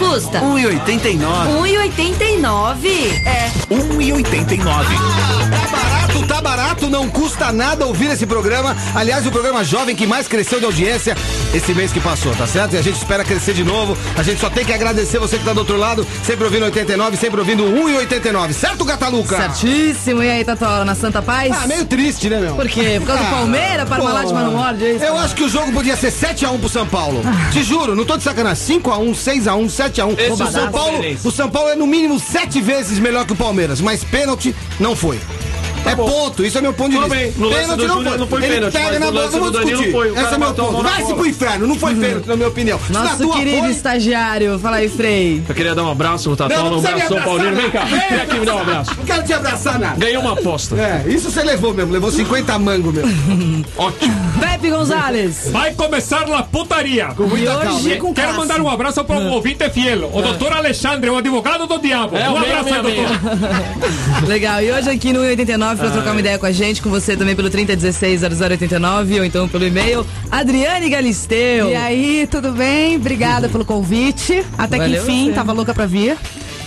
custa? 1,89. 1,89? É, 1,89. Não custa nada ouvir esse programa. Aliás, o programa jovem que mais cresceu de audiência esse mês que passou, tá certo? E a gente espera crescer de novo. A gente só tem que agradecer você que tá do outro lado, sempre ouvindo 89, sempre ouvindo 1,89. Certo, Gataluca? Certíssimo. E aí, Tatola, na Santa Paz? Ah, meio triste, né, meu? Por quê? Por causa do Ah, Palmeiras, para pô, falar de Mano Morde? é isso? Eu acho que o jogo podia ser 7x1 pro São Paulo. Te juro, não tô de sacanagem. 5x1, 6x1, 7x1. Esse O São o Paulo, o São Paulo é no mínimo 7 vezes melhor que o Palmeiras, mas pênalti não foi. É bom. ponto, isso é meu ponto de vista. bem, no lance do Júnior não foi Ele pênalti, pega na bola, Danilo discutir. foi, Esse é meu ponto. Vai-se bola. pro inferno, não foi pênalti, na minha opinião. Se na Nosso querido estagiário. Fala aí, Frei. Eu queria dar um abraço não um abraço São Paulino. Vem cá, vem aqui me dar um abraço. não quero te abraçar nada. Ganhei uma aposta. É, isso você levou mesmo, levou 50 mango mesmo. Ótimo. Pepe Gonzalez. Vai começar a putaria. Com muita calma, hoje com Quero mandar um abraço para um ouvinte fiel, o doutor Alexandre, o advogado do diabo. É, um abraço aí, doutor. Legal. E hoje aqui no 89 pra trocar uma ideia com a gente, com você também pelo 3016-0089 ou então pelo e-mail, Adriane Galisteu. E aí, tudo bem? Obrigada pelo convite. Até que Valeu enfim, você. tava louca pra vir.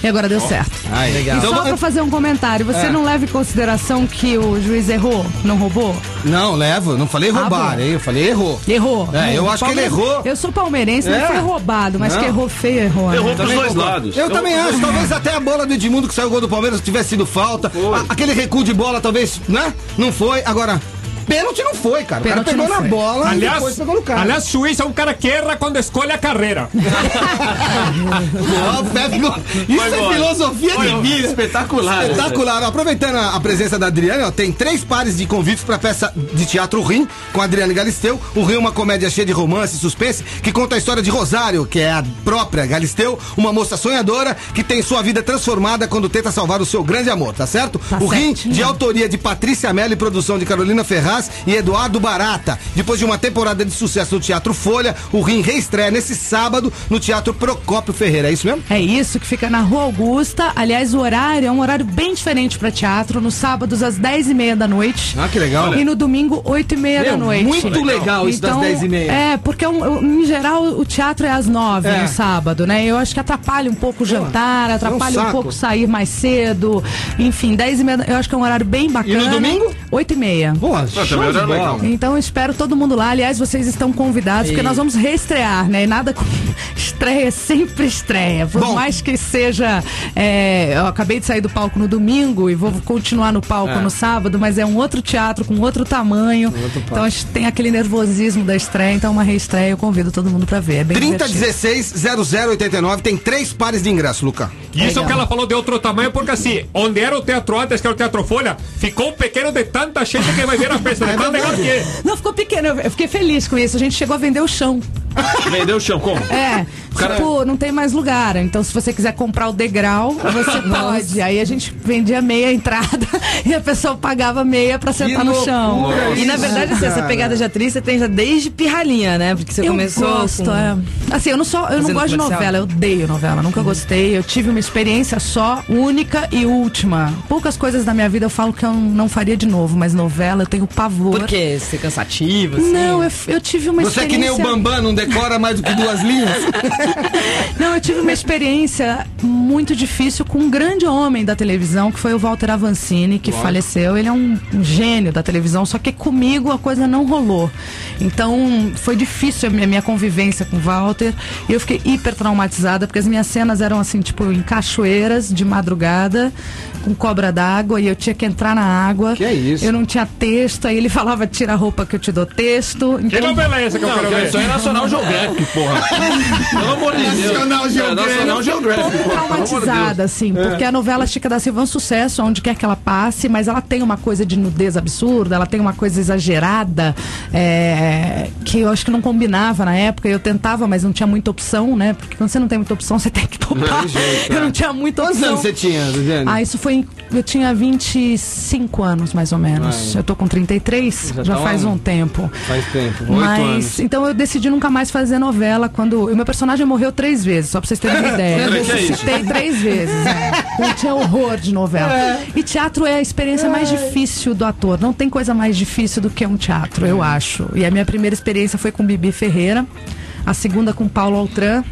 E agora deu certo. Aí, Legal. E Então, só pra fazer um comentário, você É. não leva em consideração que o juiz errou? Não roubou? Não, levo, não falei roubar, bom. hein? Eu falei errou. Errou. É, eu Não, acho que ele errou. Eu sou palmeirense, É? não foi roubado, mas Não. que errou feio, errou. né? Errou pros dois concordo. lados. Eu também acho, talvez até a bola do Edmundo que saiu o gol do Palmeiras tivesse sido falta. A- aquele recuo de bola talvez, né? Não foi. Agora, pênalti não foi, cara. O cara Pênalti pegou não na foi. bola e Aliás, depois pegou no cara. aliás, juiz é um cara que erra quando escolhe a carreira. Isso Vai é embora. filosofia Olha, de vida. espetacular. Espetacular. Ó, Aproveitando a, presença da Adriane, ó, tem três pares de convites para peça de teatro Rim com a Adriane Galisteu. O Rim é uma comédia cheia de romance e suspense que conta a história de Rosário, que é a própria Galisteu, uma moça sonhadora que tem sua vida transformada quando tenta salvar o seu grande amor, tá certo? Tá o Rim, de autoria de Patrícia Mello e produção de Carolina Ferraz e Eduardo Barata. Depois de uma temporada de sucesso no Teatro Folha, o Rim reestreia nesse sábado no Teatro Procópio Ferreira. É isso mesmo? É isso, que fica na Rua Augusta. Aliás, o horário é um horário bem diferente pra teatro. Nos sábados, às 10 e meia da noite. Ah, que legal. E no domingo, 8 e meia da noite. Muito legal, isso das 10 e meia. É, porque um- um- em geral o teatro é às 9 É. no sábado, né? Eu acho que atrapalha um pouco o jantar, atrapalha um saco. pouco sair mais cedo. Enfim, 10 e meia, eu acho que é um horário bem bacana. domingo? 8 e meia. Boa, show também era legal. Então eu espero todo mundo lá. Aliás, vocês estão convidados, porque nós vamos reestrear, né? E nada com estreia, é sempre estreia. Por Bom. mais que seja. é, eu acabei de sair do palco no domingo e vou continuar no palco no sábado, mas é um outro teatro com outro tamanho. então a gente tem aquele nervosismo da estreia, então uma reestreia, eu convido todo mundo pra ver. É bem divertido. 3016-0089 tem três pares de ingresso, Luca. E isso Legal. que ela falou de outro tamanho, porque assim, onde era o teatro antes, que era o Teatro Folha, ficou pequeno de tanta gente que vai ver a legal que é. Não, ficou pequeno, eu eu fiquei feliz com isso. A gente chegou a vender o chão. Vendeu o chão, como? É, cara- tipo, não tem mais lugar. Então, se você quiser comprar o degrau, você pode. Aí a gente vendia meia entrada e a pessoa pagava meia pra sentar no chão. E na verdade, assim, essa pegada de atriz você tem já desde pirralhinha, né? Porque você Eu começou. gosto, com- é. Assim, eu não sou, eu não Fazendo gosto de novela, eu odeio novela, nunca gostei. Eu tive uma experiência só, única e última. Poucas coisas da minha vida eu falo que eu não faria de novo, mas novela eu tenho pavor. Por quê? Ser cansativo, assim? Não, eu, eu tive uma Você é que nem o experiência. Bambam, não decora mais do que duas linhas. Não, eu tive uma experiência muito difícil com um grande homem da televisão, que foi o Walter Avancini, que faleceu. Ele é um, um gênio da televisão, só que comigo a coisa não rolou. Então foi difícil a minha, minha convivência com o Walter. E eu fiquei hiper traumatizada, porque as minhas cenas eram assim, tipo, em cachoeiras, de madrugada, com cobra d'água, e eu tinha que entrar na água. Que é isso? Eu não tinha texto, aí ele falava, tira a roupa que eu te dou texto. Que Então, novela é essa que eu Não, quero ver? isso é National Geographic, porra. Amor de Deus. É, um. Pelo amor de Deus. traumatizada, assim, porque a novela Chica da Silva é um sucesso onde quer que ela passe, mas ela tem uma coisa de nudez absurda, ela tem uma coisa exagerada, é, que eu acho que não combinava na época. Eu tentava, mas não tinha muita opção, né? Porque quando você não tem muita opção, você tem que topar. tem jeito, eu é. não tinha muita Quantos opção. anos você tinha? Ah, isso foi. em- Eu tinha 25 anos, mais ou menos. Eu tô com 33, Já já, tá faz um- um tempo. Faz tempo, Mas, anos. então eu decidi nunca mais fazer novela quando. O meu personagem morreu três vezes, só pra vocês terem uma ideia. Eu Que é ressuscitei três vezes. né? Eu tinha horror de novela. E teatro é a experiência mais difícil do ator. Não tem coisa mais difícil do que um teatro, eu acho. E a minha primeira experiência foi com Bibi Ferreira. A segunda com Paulo Altran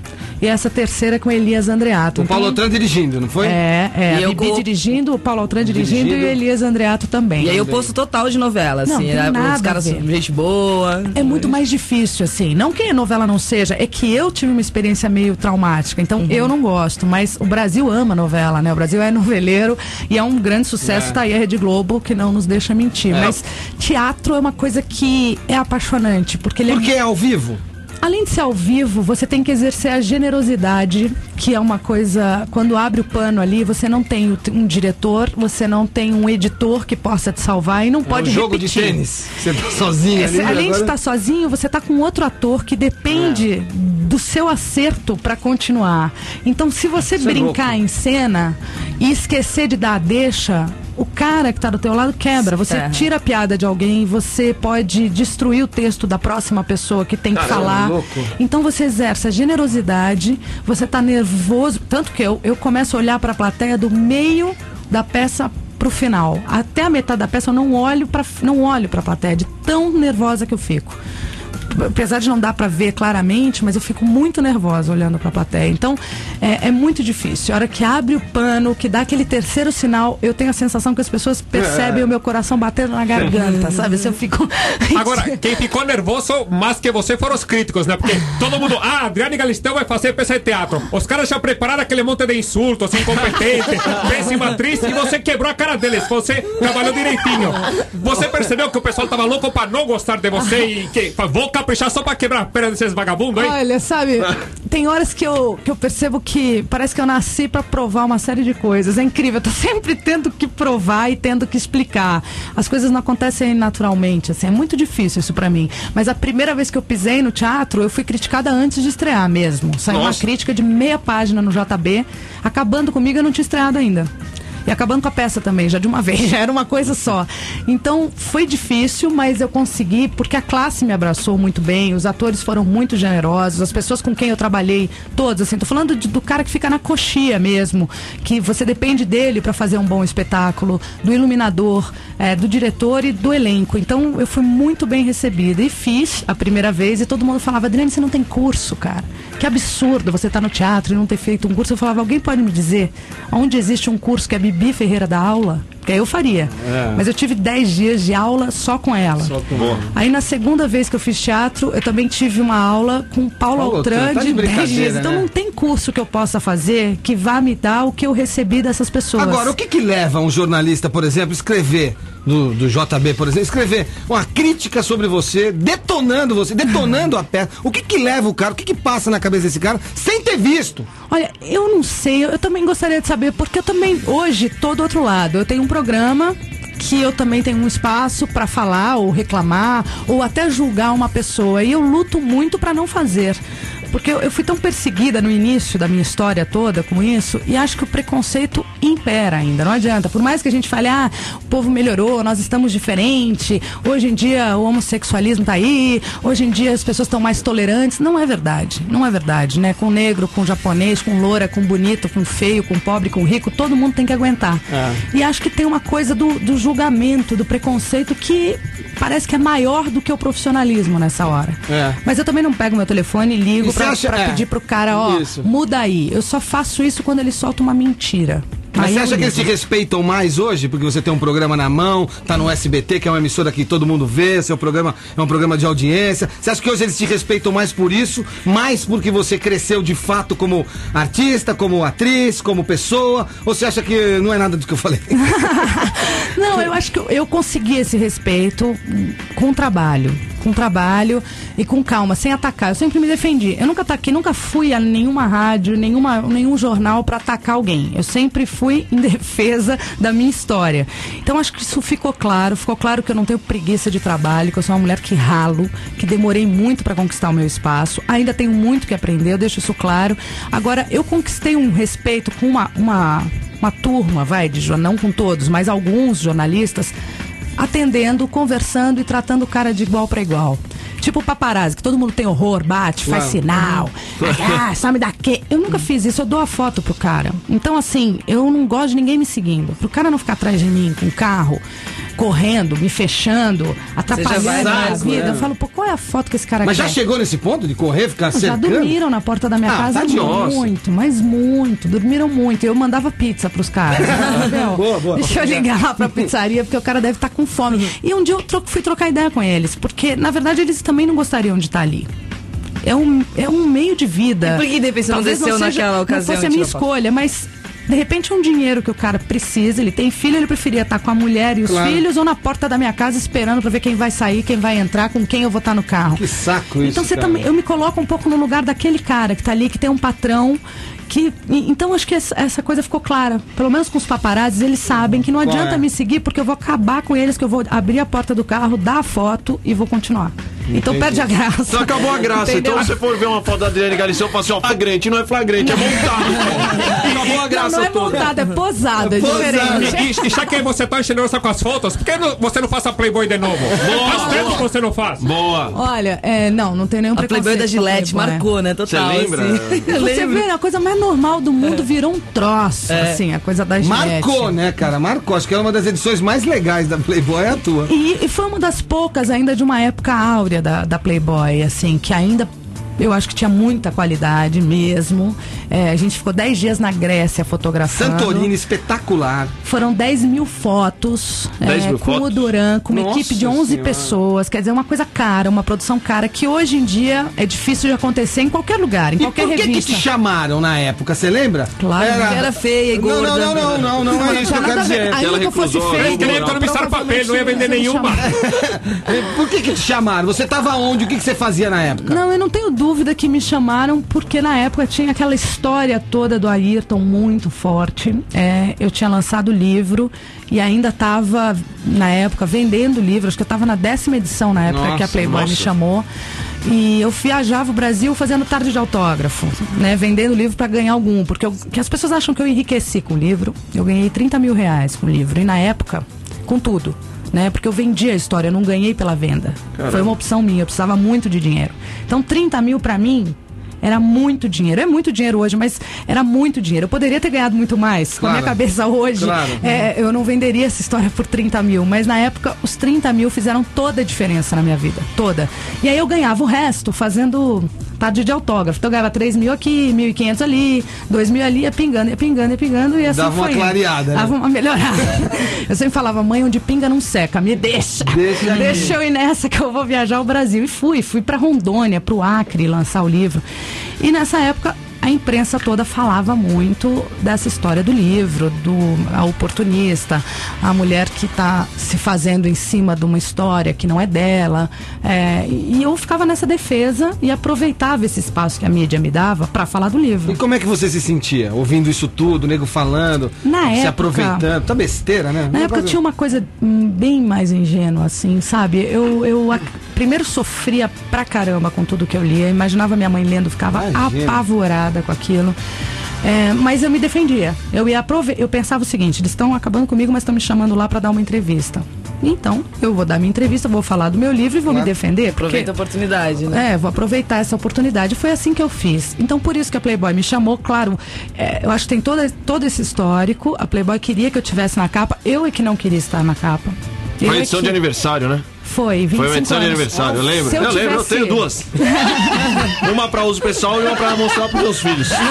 e essa terceira com Elias Andreato. O Paulo Então, Otran dirigindo, não foi? É, é. E a eu Bibi dirigindo, o Paulo Altran dirigindo, Dirigindo. e o Elias Andreato também. E aí eu posto total de novela, Não, assim. tem né? nada Os caras são gente boa. É muito mais difícil, assim. Não que a novela não seja, é que eu tive uma experiência meio traumática. Então eu não gosto, mas o Brasil ama novela, né? O Brasil é noveleiro e é um grande sucesso. Tá aí a Rede Globo, que não nos deixa mentir. Mas teatro é uma coisa que é apaixonante, porque ele é Porque é ao vivo. Além de ser ao vivo, você tem que exercer a generosidade, que é uma coisa. Quando abre o pano ali, você não tem um diretor, você não tem um editor que possa te salvar e não pode é um jogo repetir. de tênis. Você tá sozinho ali. Esse- além de agora- estar sozinho, você está com outro ator que depende É. do seu acerto para continuar. Então, se você Isso é brincar louco. em cena e esquecer de dar a deixa, o cara que está do teu lado quebra. Você É. tira a piada de alguém, você pode destruir o texto da próxima pessoa que tem que Caramba, falar. louco. Então você exerce a generosidade, você tá nervoso, tanto que eu, eu começo a olhar para a plateia do meio da peça pro final. Até a metade da peça eu não olho para não olho para a plateia, de tão nervosa que eu fico. Apesar de não dar para ver claramente, mas eu fico muito nervosa olhando para a plateia. Então, é, é muito difícil. A hora que abre o pano, que dá aquele terceiro sinal, eu tenho a sensação que as pessoas É. percebem o meu coração batendo na garganta, sabe? Se eu fico. Agora, quem ficou nervoso mais que você foram os críticos, né? Porque todo mundo, ah, Adriane Galisteu vai fazer peça de teatro. Os caras já prepararam aquele monte de insultos, incompetente, péssima atriz, e você quebrou a cara deles. Você trabalhou direitinho. Você percebeu que o pessoal tava louco pra não gostar de você e que vou caprichar só pra quebrar a perna desses vagabundos, hein? Olha, sabe, tem horas que eu, que eu percebo que parece que eu nasci pra provar uma série de coisas. É incrível, eu tô sempre tendo que provar e tendo que explicar. As coisas não acontecem naturalmente, assim, é muito difícil isso pra mim. Mas a primeira vez que eu pisei no teatro, eu fui criticada antes de estrear mesmo. Saiu uma Nossa. crítica de meia página no JB, acabando comigo, eu não tinha estreado ainda. E acabando com a peça também, já de uma vez, já era uma coisa só. Então foi difícil, mas eu consegui, porque a classe me abraçou muito bem, os atores foram muito generosos, as pessoas com quem eu trabalhei, todas, assim, tô falando de- do cara que fica na coxia mesmo, que você depende dele para fazer um bom espetáculo, do iluminador, eh, do diretor e do elenco. Então eu fui muito bem recebida e fiz a primeira vez e todo mundo falava, Adriane, você não tem curso, cara. Que absurdo você estar no teatro e não ter feito um curso. Eu falava, alguém pode me dizer onde existe um curso que a Bibi Ferreira dá aula? Eu faria. Mas eu tive 10 dias de aula só com ela. Aí na segunda vez que eu fiz teatro, eu também tive uma aula com Paulo, Paulo Altran tá de de 10 brincadeira, dias. Então né? não tem curso que eu possa fazer que vá me dar o que eu recebi dessas pessoas. Agora, o que que leva um jornalista, por exemplo, escrever do, do JB, por exemplo, escrever uma crítica sobre você, detonando você, detonando a peça? O que que leva o cara, o que que passa na cabeça desse cara sem ter visto? Olha, eu não sei, eu, também gostaria de saber, porque eu também, hoje, tô do outro lado. Eu tenho um programa que eu também tenho um espaço para falar ou reclamar ou até julgar uma pessoa. E eu luto muito para não fazer. Porque eu, eu fui tão perseguida no início da minha história toda com isso, e acho que o preconceito impera ainda, não adianta. Por mais que a gente fale, ah, o povo melhorou, nós estamos diferente, hoje em dia o homossexualismo tá aí, hoje em dia as pessoas estão mais tolerantes. Não é verdade, não é verdade, né? Com negro, com japonês, com loura, com bonito, com feio, com pobre, com rico, todo mundo tem que aguentar. E acho que tem uma coisa do, do julgamento, do preconceito que parece que é maior do que o profissionalismo nessa hora. É. Mas eu também não pego meu telefone e ligo E pra, acha- pra é. pedir pro cara, ó, Isso. muda aí. Eu só faço isso quando ele solta uma mentira. Mas Aí você eu acha que eles te respeitam mais hoje? Porque você tem um programa na mão, tá no SBT, que é uma emissora que todo mundo vê, seu programa é um programa de audiência. Você acha que hoje eles te respeitam mais por isso? Mais porque você cresceu de fato como artista, como atriz, como pessoa? Ou você acha que não é nada do que eu falei? Não, eu acho que eu, consegui esse respeito com trabalho. Com trabalho e com calma, sem atacar. Eu sempre me defendi. Eu nunca ataquei, nunca fui a nenhuma rádio, nenhuma, nenhum jornal para atacar alguém. Eu sempre fui em defesa da minha história. Então acho que isso ficou claro. Ficou claro que eu não tenho preguiça de trabalho, que eu sou uma mulher que ralo, que demorei muito para conquistar o meu espaço. Ainda tenho muito que aprender, eu deixo isso claro. Agora, eu conquistei um respeito com uma, uma, uma turma, vai, de, não com todos, mas alguns jornalistas, atendendo, conversando e tratando o cara de igual para igual. Tipo paparazzi, que todo mundo tem horror, bate, faz sinal. Ah, some daqui. Eu nunca fiz isso, eu dou a foto pro cara. Então, assim, eu não gosto de ninguém me seguindo. Pro cara não ficar atrás de mim com carro, correndo, me fechando, atrapalhando a minha vida. né? Eu falo, pô, qual é a foto que esse cara Mas quer? já chegou nesse ponto de correr, ficar Já cercando? dormiram na porta da minha Ah, casa tá de muito, mas muito. Dormiram muito. Eu mandava pizza pros caras. Boa, boa. Deixa eu ligar lá pra pizzaria, porque o cara deve estar com fome. E um dia eu fui trocar ideia com eles, porque na verdade eles também não gostariam de estar ali. É um, é um meio de vida. E por que, de repente, você não Talvez desceu naquela ocasião Não fosse a minha escolha, mas de repente é um dinheiro que o cara precisa, ele tem filho, ele preferia estar com a mulher e os Claro. filhos ou na porta da minha casa esperando pra ver quem vai sair, quem vai entrar, com quem eu vou estar no carro. Que saco isso, Então você cara. também, eu me coloco um pouco no lugar daquele cara que tá ali, que tem um patrão. Que, então acho que essa, coisa ficou clara. Pelo menos com os paparazzis, eles sabem que não adianta é? me seguir, porque eu vou acabar com eles, que eu vou abrir a porta do carro, dar a foto e vou continuar. Então perde a graça. Então acabou a graça. Entendeu? Então se você for ver uma foto da Adriane Galisteu, fala assim, ó, flagrante, não é flagrante, é montado. acabou a Não, graça não é toda. montado, é posado, é, posado. diferente. E, e já que você tá enchendo essa com as fotos, por que não- você não faz a Playboy de novo? Faz tempo que você não faz. Boa. Olha, é, não, não tem nenhum A preconceito. Playboy da a Gillette Playboy. marcou, né? Total. Você lembra? assim. Você vê, a coisa mais normal do mundo virou um troço, assim, a coisa da Gillette. Marcou, né, cara? Marcou. Acho que é uma das edições mais legais da Playboy, é a tua. E, e foi uma das poucas ainda de uma época áurea da, da Playboy, assim, que ainda eu acho que tinha muita qualidade mesmo. É, a gente ficou 10 dias na Grécia fotografando. Santorini, espetacular. Foram 10 mil fotos 10 é, mil com fotos? o Duran, com uma Nossa equipe de 11 Senhora. pessoas. Quer dizer, uma coisa cara, uma produção cara, que hoje em dia é difícil de acontecer em qualquer lugar, em E qualquer por que, que revista. te chamaram na época? Você lembra? Claro, porque era feia e Não, não, gorda. não, não, não, não, é isso que eu quero dizer. Ainda ela que eu fosse feia? Eles queriam economizar papel, não ia vender nenhuma. Por que que te chamaram? Você tava onde? O que, que você fazia na época? Não, eu não tenho dúvida que me chamaram porque na época tinha aquela história toda do Ayrton muito forte. É, eu tinha lançado o livro e ainda estava, na época, vendendo livro. Acho que eu estava na décima edição na época que a Nossa, Playboy me nossa. chamou. E eu viajava o Brasil fazendo tarde de autógrafo, né? Vendendo livro para ganhar algum. Porque eu- as pessoas acham que eu enriqueci com o livro. Eu ganhei 30 mil reais com o livro. E na época, com tudo. Né? Porque eu vendi a história, eu não ganhei pela venda. Foi uma opção minha, eu precisava muito de dinheiro. Então, 30 mil para mim era muito dinheiro. É muito dinheiro hoje, mas era muito dinheiro. Eu poderia ter ganhado muito mais. Com a minha Claro. cabeça hoje, Claro. é, eu não venderia essa história por 30 mil. Mas na época, os 30 mil fizeram toda a diferença na minha vida. Toda. E aí eu ganhava o resto fazendo tarde de autógrafo. Então eu ganhava 3 mil aqui, 1.500 ali, 2 mil ali, ia pingando, ia pingando, ia pingando. E assim Dava uma foi indo. clareada, né? Dava uma melhorada. eu sempre falava, mãe, onde pinga não seca, me deixa. Deixa deixa eu ir nessa que eu vou viajar ao Brasil. E fui, fui para Rondônia, para o Acre lançar o livro. E nessa época a imprensa toda falava muito dessa história do livro, do a oportunista, a mulher que está se fazendo em cima de uma história que não é dela. É, e eu ficava nessa defesa e aproveitava esse espaço que a mídia me dava para falar do livro. E como é que você se sentia? Ouvindo isso tudo, o nego falando, Na se época- aproveitando. Tá besteira, né? Na época tinha uma coisa hum, bem mais ingênua, assim, sabe? Eu, eu ac- primeiro sofria pra caramba com tudo que eu lia. Imaginava minha mãe lendo, ficava Imagina. apavorada com aquilo. É, mas eu me defendia. Eu ia aprove... eu pensava o seguinte: eles estão acabando comigo, mas estão me chamando lá pra dar uma entrevista. Então, eu vou dar minha entrevista, vou falar do meu livro e vou me defender. Porque... Aproveita a oportunidade, né? É, vou aproveitar essa oportunidade. Foi assim que eu fiz. Então, por isso que a Playboy me chamou, claro. é, eu acho que tem todo, todo esse histórico. A Playboy queria que eu tivesse na capa. Eu é que não queria estar na capa. Foi é edição que- de aniversário, né? Foi, 25 Foi uma edição de anos. aniversário, eu lembro. Se eu, eu lembro, eu tenho duas. uma pra uso pessoal e uma pra mostrar pros meus filhos.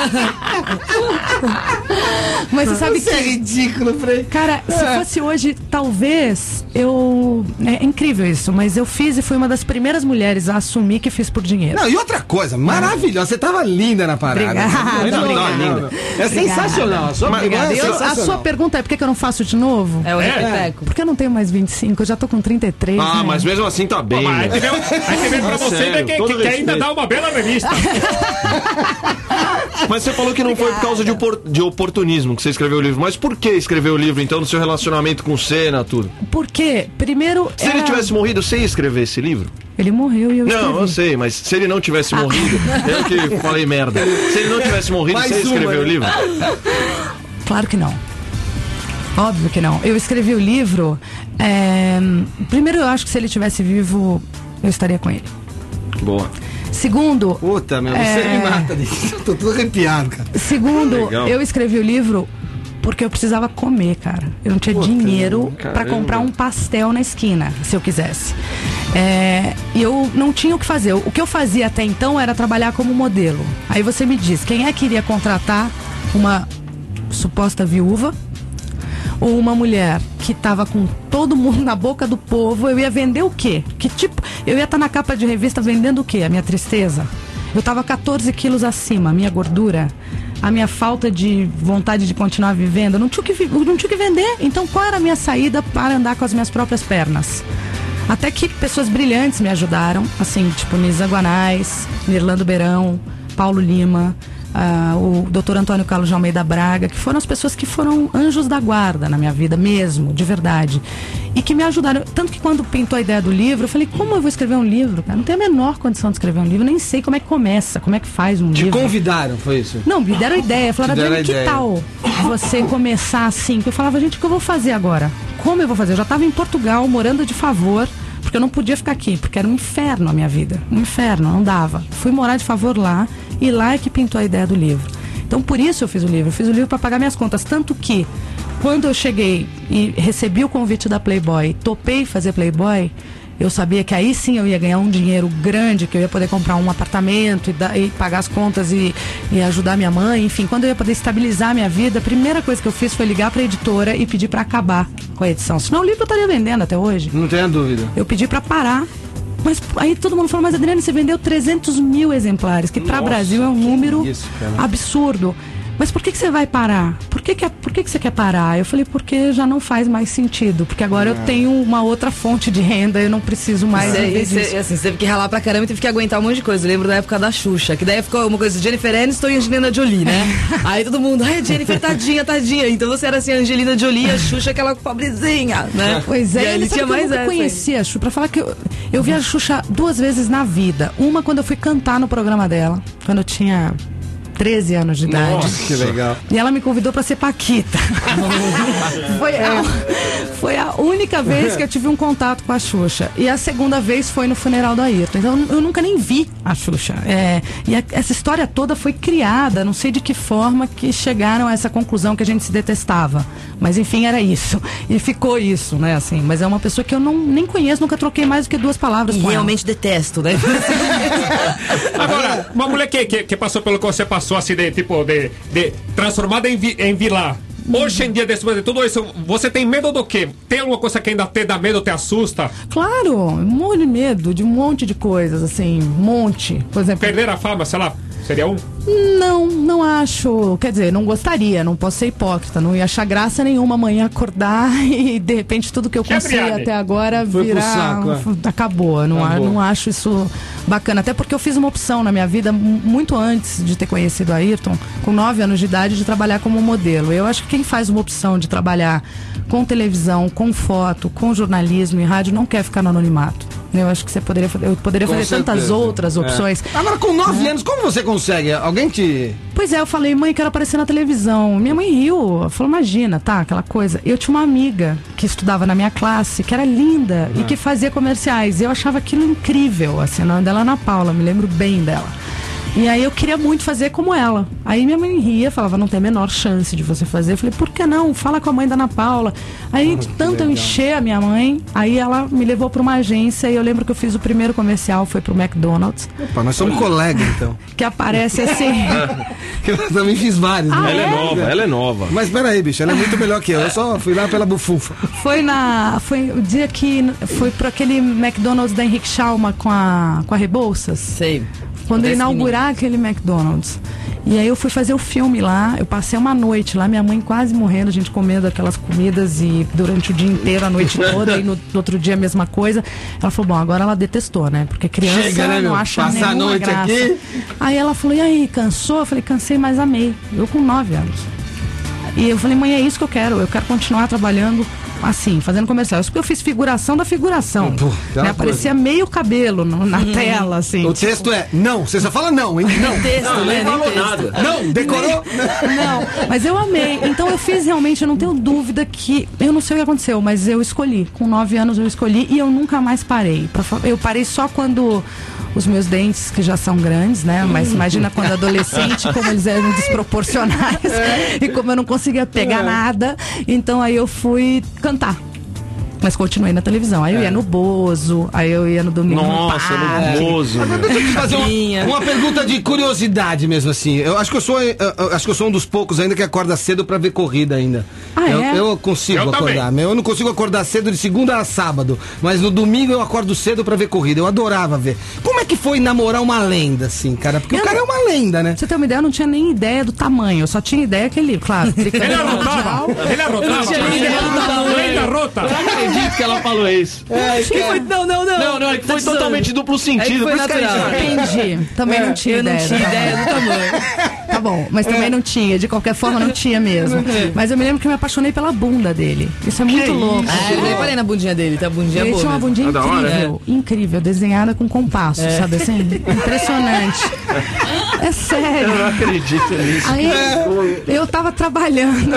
Mas você sabe Isso é que. ridículo, Frei. Cara, se fosse hoje, talvez eu. É incrível isso, mas eu fiz e fui uma das primeiras mulheres a assumir que fiz por dinheiro. Não, e outra coisa, maravilhosa. Você tava linda na parada. Obrigada, Não, obrigada. não, não. É sensacional. A sua Playboy é Eu- a sensacional. sua pergunta é por que eu não faço de novo? É o repeteco. Porque eu não tenho mais 25, eu já tô com 33. Ah, né? Mas mesmo assim tá bem. Mas aí né? tem aí tem mesmo pra você Sério, né, que, que- que ainda dá uma bela revista. Mas você falou que não foi por causa de, opor- de oportunismo que você escreveu o livro. Mas por que escreveu o livro, então, no seu relacionamento com Senna, tudo? Porque, primeiro. Se ele era- tivesse morrido, você ia escrever esse livro? Ele morreu e eu Não, escrevi. eu sei, mas se ele não tivesse morrido, eu que falei merda. Se ele não tivesse morrido, Mais você ia uma, escrever o né? livro? Claro que não. Óbvio que não. Eu escrevi o livro. é, Primeiro, eu acho que se ele tivesse vivo, eu estaria com ele. Boa. Segundo, Puta, meu, você É. me mata disso. Eu tô todo arrepiado, cara. Segundo, Legal. eu escrevi o livro porque eu precisava comer, cara. Eu não tinha dinheiro pra caramba. comprar um pastel na esquina, se eu quisesse. É, E eu não tinha o que fazer. O que eu fazia até então era trabalhar como modelo. Aí você me diz, quem é que iria contratar uma suposta viúva uma mulher que tava com todo mundo na boca do povo, eu ia vender o quê? Que tipo, eu ia estar na capa de revista vendendo o quê? A minha tristeza? Eu tava 14 quilos acima, a minha gordura, a minha falta de vontade de continuar vivendo, não tinha que, não tinha que vender. Então qual era a minha saída para andar com as minhas próprias pernas? Até que pessoas brilhantes me ajudaram, assim, tipo Nisa Guanais, Nirlando Beirão, Paulo Lima, ah, o Dr. Antônio Carlos de Almeida Braga, que foram as pessoas que foram anjos da guarda na minha vida mesmo, de verdade. E que me ajudaram. Tanto que quando pintou a ideia do livro, eu falei, como eu vou escrever um livro? Cara? Não tenho a menor condição de escrever um livro, nem sei como é que começa, como é que faz um Te livro. convidaram, foi isso? Não, me deram a ideia. Falaram, Te deram que ideia. tal você começar assim? Porque eu falava, gente, o que eu vou fazer agora? Como eu vou fazer? Eu já estava em Portugal, morando de favor, porque eu não podia ficar aqui, porque era um inferno a minha vida. Um inferno, não dava. Fui morar de favor lá, e lá é que pintou a ideia do livro. Então, por isso eu fiz o livro. Eu fiz o livro para pagar minhas contas. Tanto que, quando eu cheguei e recebi o convite da Playboy, topei fazer Playboy, eu sabia que aí sim eu ia ganhar um dinheiro grande, que eu ia poder comprar um apartamento e, dar- e pagar as contas e, e ajudar minha mãe. Enfim, quando eu ia poder estabilizar a minha vida, a primeira coisa que eu fiz foi ligar para a editora e pedir para acabar com a edição. Senão o livro eu estaria vendendo até hoje. Não tenha dúvida. Eu pedi para parar. Mas aí todo mundo falou, mas Adriane, você vendeu 300 mil exemplares, que para Brasil é um número isso, absurdo. Mas por que, que você vai parar? Por, que, que, é- por que, que você quer parar? Eu falei, porque já não faz mais sentido. Porque agora eu tenho uma outra fonte de renda, eu não preciso mais Você, viver você- disso. assim, você teve que ralar pra caramba e teve que aguentar um monte de coisa. Eu lembro da época da Xuxa, que daí ficou uma coisa Jennifer Aniston e Angelina Jolie, né? Aí todo mundo, ai, Jennifer, tadinha, tadinha. Então você era assim, a Angelina Jolie e a Xuxa, aquela pobrezinha, né? Pois E é, aí ele tinha eu mais nunca essa. conhecia a Xuxa. Pra falar que eu, eu vi a Xuxa duas vezes na vida. Uma quando eu fui cantar no programa dela, quando eu tinha 13 anos de idade. que legal. E ela me convidou pra ser Paquita. foi, a, foi a única vez que eu tive um contato com a Xuxa. E a segunda vez foi no funeral do Ayrton. Então eu nunca nem vi a Xuxa. É, e a- essa história toda foi criada, não sei de que forma que chegaram a essa conclusão que a gente se detestava. Mas enfim, era isso. E ficou isso, né? Assim, mas é uma pessoa que eu não, nem conheço, nunca troquei mais do que duas palavras E com ela. realmente detesto, né? Agora, uma mulher que, que, que passou pelo que você passou, assim, de, tipo, de, de transformada em, vi, em vilã. Hoje em dia, depois de tudo isso, você tem medo do quê? Tem alguma coisa que ainda te dá medo, te assusta? Claro, um monte de medo de um monte de coisas, assim, um monte. Por exemplo, Perder a fama, sei lá, seria um? Não, não acho. Quer dizer, não gostaria, não posso ser hipócrita. Não ia achar graça nenhuma amanhã acordar e de repente tudo que eu consegui até agora Foi virar. saco, é. Acabou. Não, a- Acabou. não acho isso bacana. Até porque eu fiz uma opção na minha vida, mu- muito antes de ter conhecido a Ayrton, com 9 anos de idade, de trabalhar como modelo. Eu acho que quem faz uma opção de trabalhar com televisão, com foto, com jornalismo e rádio, não quer ficar no anonimato. Eu acho que você poderia, eu poderia Com fazer tantas certeza. outras opções. Agora, com 9 anos, como você consegue? Alguém te. Pois é, eu falei, mãe, quero aparecer na televisão. Minha mãe riu, ela falou, imagina, tá, aquela coisa. Eu tinha uma amiga que estudava na minha classe, que era linda e que fazia comerciais. E eu achava aquilo incrível, assim, o nome dela é Ana Paula, me lembro bem dela. E aí eu queria muito fazer como ela. Aí minha mãe ria, falava, não tem a menor chance de você fazer. Eu falei, por que não? Fala com a mãe da Ana Paula. Aí, de tanto eu encher a minha mãe, aí ela me levou para uma agência e eu lembro que eu fiz o primeiro comercial, foi pro McDonald's, Opa, nós somos colegas, então. que aparece assim. Eu também fiz vários. né? ela é nova, ela é nova. Mas peraí, bicho, ela é muito melhor que eu. Eu só fui lá pela bufunfa. Foi na. Foi o dia que foi pro aquele McDonald's da Henrique Schalma com a, com a Rebouças. Sei. Quando inaugurar aquele McDonald's. E aí eu fui fazer o filme lá, eu passei uma noite lá, minha mãe quase morrendo, a gente comendo aquelas comidas e durante o dia inteiro, a noite toda, e no, no outro dia a mesma coisa. Ela falou, bom, agora ela detestou, né? Porque criança Chega, né, não acha Passar a nenhuma noite graça. aqui. Aí ela falou, e aí, cansou? Eu falei, cansei, mas amei. Eu com nove anos. E eu falei, mãe, é isso que eu quero. Eu quero continuar trabalhando assim, fazendo comercial. Isso porque eu fiz figuração da figuração. Pô, né? Aparecia meio cabelo no- na Uhum. tela, assim. O texto é não, você só fala não, hein? Não. Texto, Não, né? nem Nem falou texto. nada. Não, decorou? Não, mas eu amei. Então eu fiz realmente, eu não tenho dúvida que. Eu não sei o que aconteceu, mas eu escolhi. Com nove anos eu escolhi e eu nunca mais parei. Eu parei só quando os meus dentes, que já são grandes, né? Mas imagina quando adolescente, como eles eram desproporcionais e como eu não conseguia pegar nada. Então aí eu fui cantar. Mas continuei na televisão. Aí eu ia no Bozo, aí eu ia no Domingo Nossa, no Parque. no Bozo, meu. Deixa eu te fazer uma, uma pergunta de curiosidade mesmo assim. Eu acho que eu sou, eu- eu acho que eu sou um dos poucos ainda que acorda cedo pra ver corrida ainda. Ah, eu, é? eu consigo Eu também. acordar. meu. Eu não consigo acordar cedo de segunda a sábado, mas no domingo eu acordo cedo pra ver corrida. Eu adorava ver. Como é que foi namorar uma lenda assim, cara? Porque Eu o cara é não- uma lenda, né? Você ter uma ideia, eu não tinha nem idea do tamanho. Eu só tinha ideia que ele, claro, Ele arrotava. Ele arrotava. tinha ideia do tamanho. Eu não acredito que ela falou isso. Que foi- Não, não, não. Não, não, é que foi Tá zoando. totalmente duplo É que sentido. foi por isso que a gente- natural. Entendi. Também não tinha Eu não ideia. tinha do ideia tamanho. do tamanho. Tá bom, mas também não tinha. De qualquer forma, não tinha mesmo. Mas eu me lembro que eu me apaixonei pela bunda dele. Isso é muito louco. Ah, eu reparei na bundinha dele, tá? A bundinha Ele boa. tinha uma mesmo. bundinha hora, incrível, incrível, desenhada com compasso, sabe assim? Impressionante. É Eu sério. não acredito nisso. Aí eu tava trabalhando,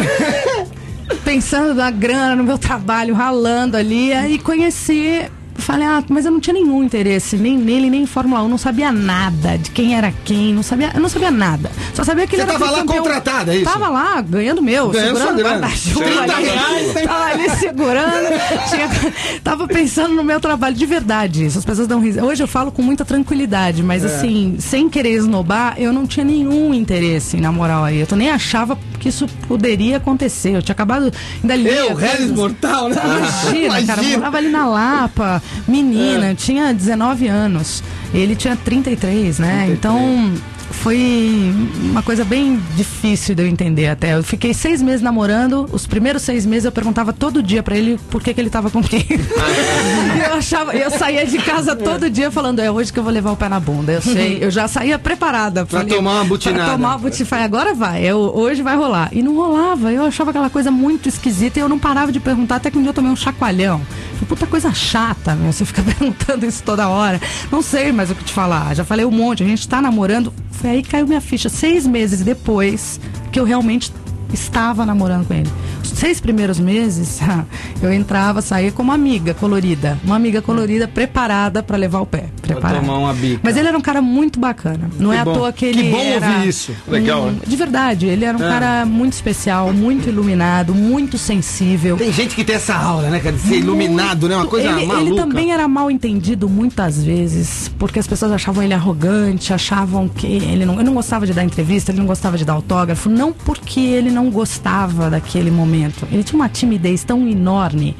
pensando na grana, no meu trabalho, ralando ali, aí conheci. Falei, ah, mas eu não tinha nenhum interesse, nem nele, nem em Fórmula 1. Não sabia nada de quem era quem, não sabia, eu não sabia nada. Só sabia que ele Você era tava lá contratada, é isso? Tava lá, ganhando meu, Ganhando segurando o guarda-chuva 30 ali. reais. Tava ali segurando. tinha- tava pensando no meu trabalho de verdade. Isso, as pessoas dão risada. Hoje eu falo com muita tranquilidade, mas É. assim, sem querer esnobar, eu não tinha nenhum interesse, na moral aí. Eu nem achava que isso poderia acontecer. Eu tinha acabado. Ainda lia Eu, Regis Mortal, né? Imagina, cara, eu morava ali na Lapa, menina, É. tinha 19 anos. Ele tinha 33, né? Então foi uma coisa bem difícil de eu entender até. Eu fiquei seis meses namorando, os primeiros seis meses eu perguntava todo dia pra ele por que, que ele tava comigo. Eu achava, eu saía de casa todo dia falando, é hoje que eu vou levar o pé na bunda. Eu sei, eu já saía preparada. Pra tomar uma butinada. Pra tomar uma butinada. Falei, agora vai, eu, hoje vai rolar. E não rolava, eu achava aquela coisa muito esquisita e eu não parava de perguntar, até que um dia eu tomei um chacoalhão. Falei, puta coisa chata, meu, você fica perguntando isso toda hora. Não sei mais o que te falar, já falei um monte, a gente tá namorando. Aí caiu minha ficha, seis meses depois que eu realmente estava namorando com ele. Os seis primeiros meses, eu entrava, saía como amiga colorida. Uma amiga colorida preparada pra levar o pé. Preparada. tomar uma bica. Mas ele era um cara muito bacana. Não Que é bom. à toa que Que ele. bom era ouvir isso. Legal, um- né? De verdade, ele era um É. cara muito especial, muito iluminado, muito sensível. Tem gente que tem essa aura, né, cara? De ser iluminado, né? Uma coisa ele, maluca. ele também era mal entendido muitas vezes, porque as pessoas achavam ele arrogante, achavam que ele não, ele não gostava de dar entrevista, ele não gostava de dar autógrafo, não porque ele não gostava daquele momento. Ele tinha uma timidez tão enorme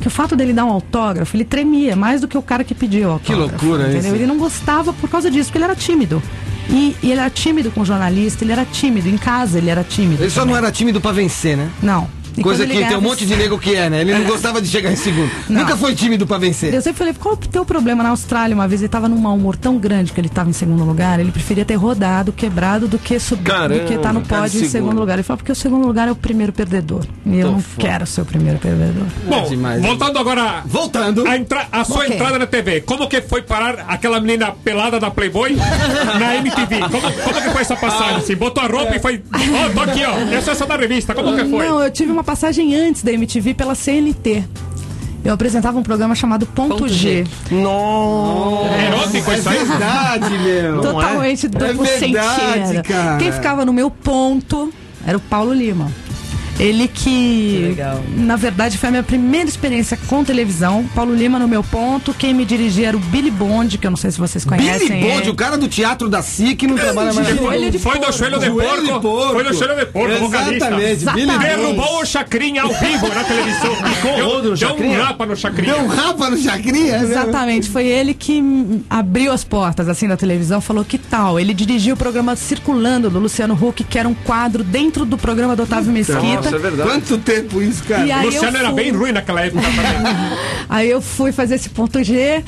que o fato dele dar um autógrafo, ele tremia mais do que o cara que pediu o autógrafo. loucura entendeu? isso. Ele não gostava por causa disso, porque ele era tímido. E, e ele era tímido com jornalista, ele era tímido, em casa ele era tímido. Ele só também. não era tímido pra vencer, né? Não. E Coisa que ele tem um monte de nego que é, né? Ele não gostava de chegar em segundo. Não. Nunca foi tímido pra vencer. Eu sempre falei, qual é o teu problema na Austrália? Uma vez ele tava num mau humor tão grande que ele tava em segundo lugar, ele preferia ter rodado, quebrado, do que subir, Caramba, do que estar no cara, pódio em segundo. segundo lugar. Ele falou, porque o segundo lugar é o primeiro perdedor. E eu não foda. quero ser o primeiro perdedor. Bom, demais. voltando agora Voltando. A, entra- a sua Ok. entrada na TV, como que foi parar aquela menina pelada da Playboy na MTV? Como, como que foi essa passagem? Assim, botou a roupa e foi. Ó, tô aqui, ó. Eu sou essa da revista. Como que foi? Não, eu tive uma passagem antes da MTV pela CNT. Eu apresentava um programa chamado Ponto, Ponto G. G. Nossa. Erótico isso aí? Verdade, meu. Totalmente duplo É verdade, sentido. cara. Quem ficava no meu ponto era o Paulo Lima. Ele que, Que legal. na verdade, foi a minha primeira experiência com televisão. Paulo Lima no meu ponto. Quem me dirigia era o Billy Bond, que eu não sei se vocês conhecem. Billy Bond, ele. o cara do teatro da SIC não trabalha mais. De Foi do joelho de porco. Foi do joelho de porco, vocalista. Exatamente. Billy. Derrubou o Chacrinha ao vivo na televisão. Deu, rodo no deu um rapa no Chacrinha. Deu um rapa no Chacrinha? é mesmo? Exatamente, foi ele que abriu as portas assim da televisão, falou que tal. Ele dirigiu o programa Circulando do Luciano Huck, que era um quadro dentro do programa do Otávio Mesquita. Nossa, é verdade. Quanto tempo isso, cara? Aí Luciano eu era fui- bem ruim naquela época também. Aí eu fui fazer esse ponto G.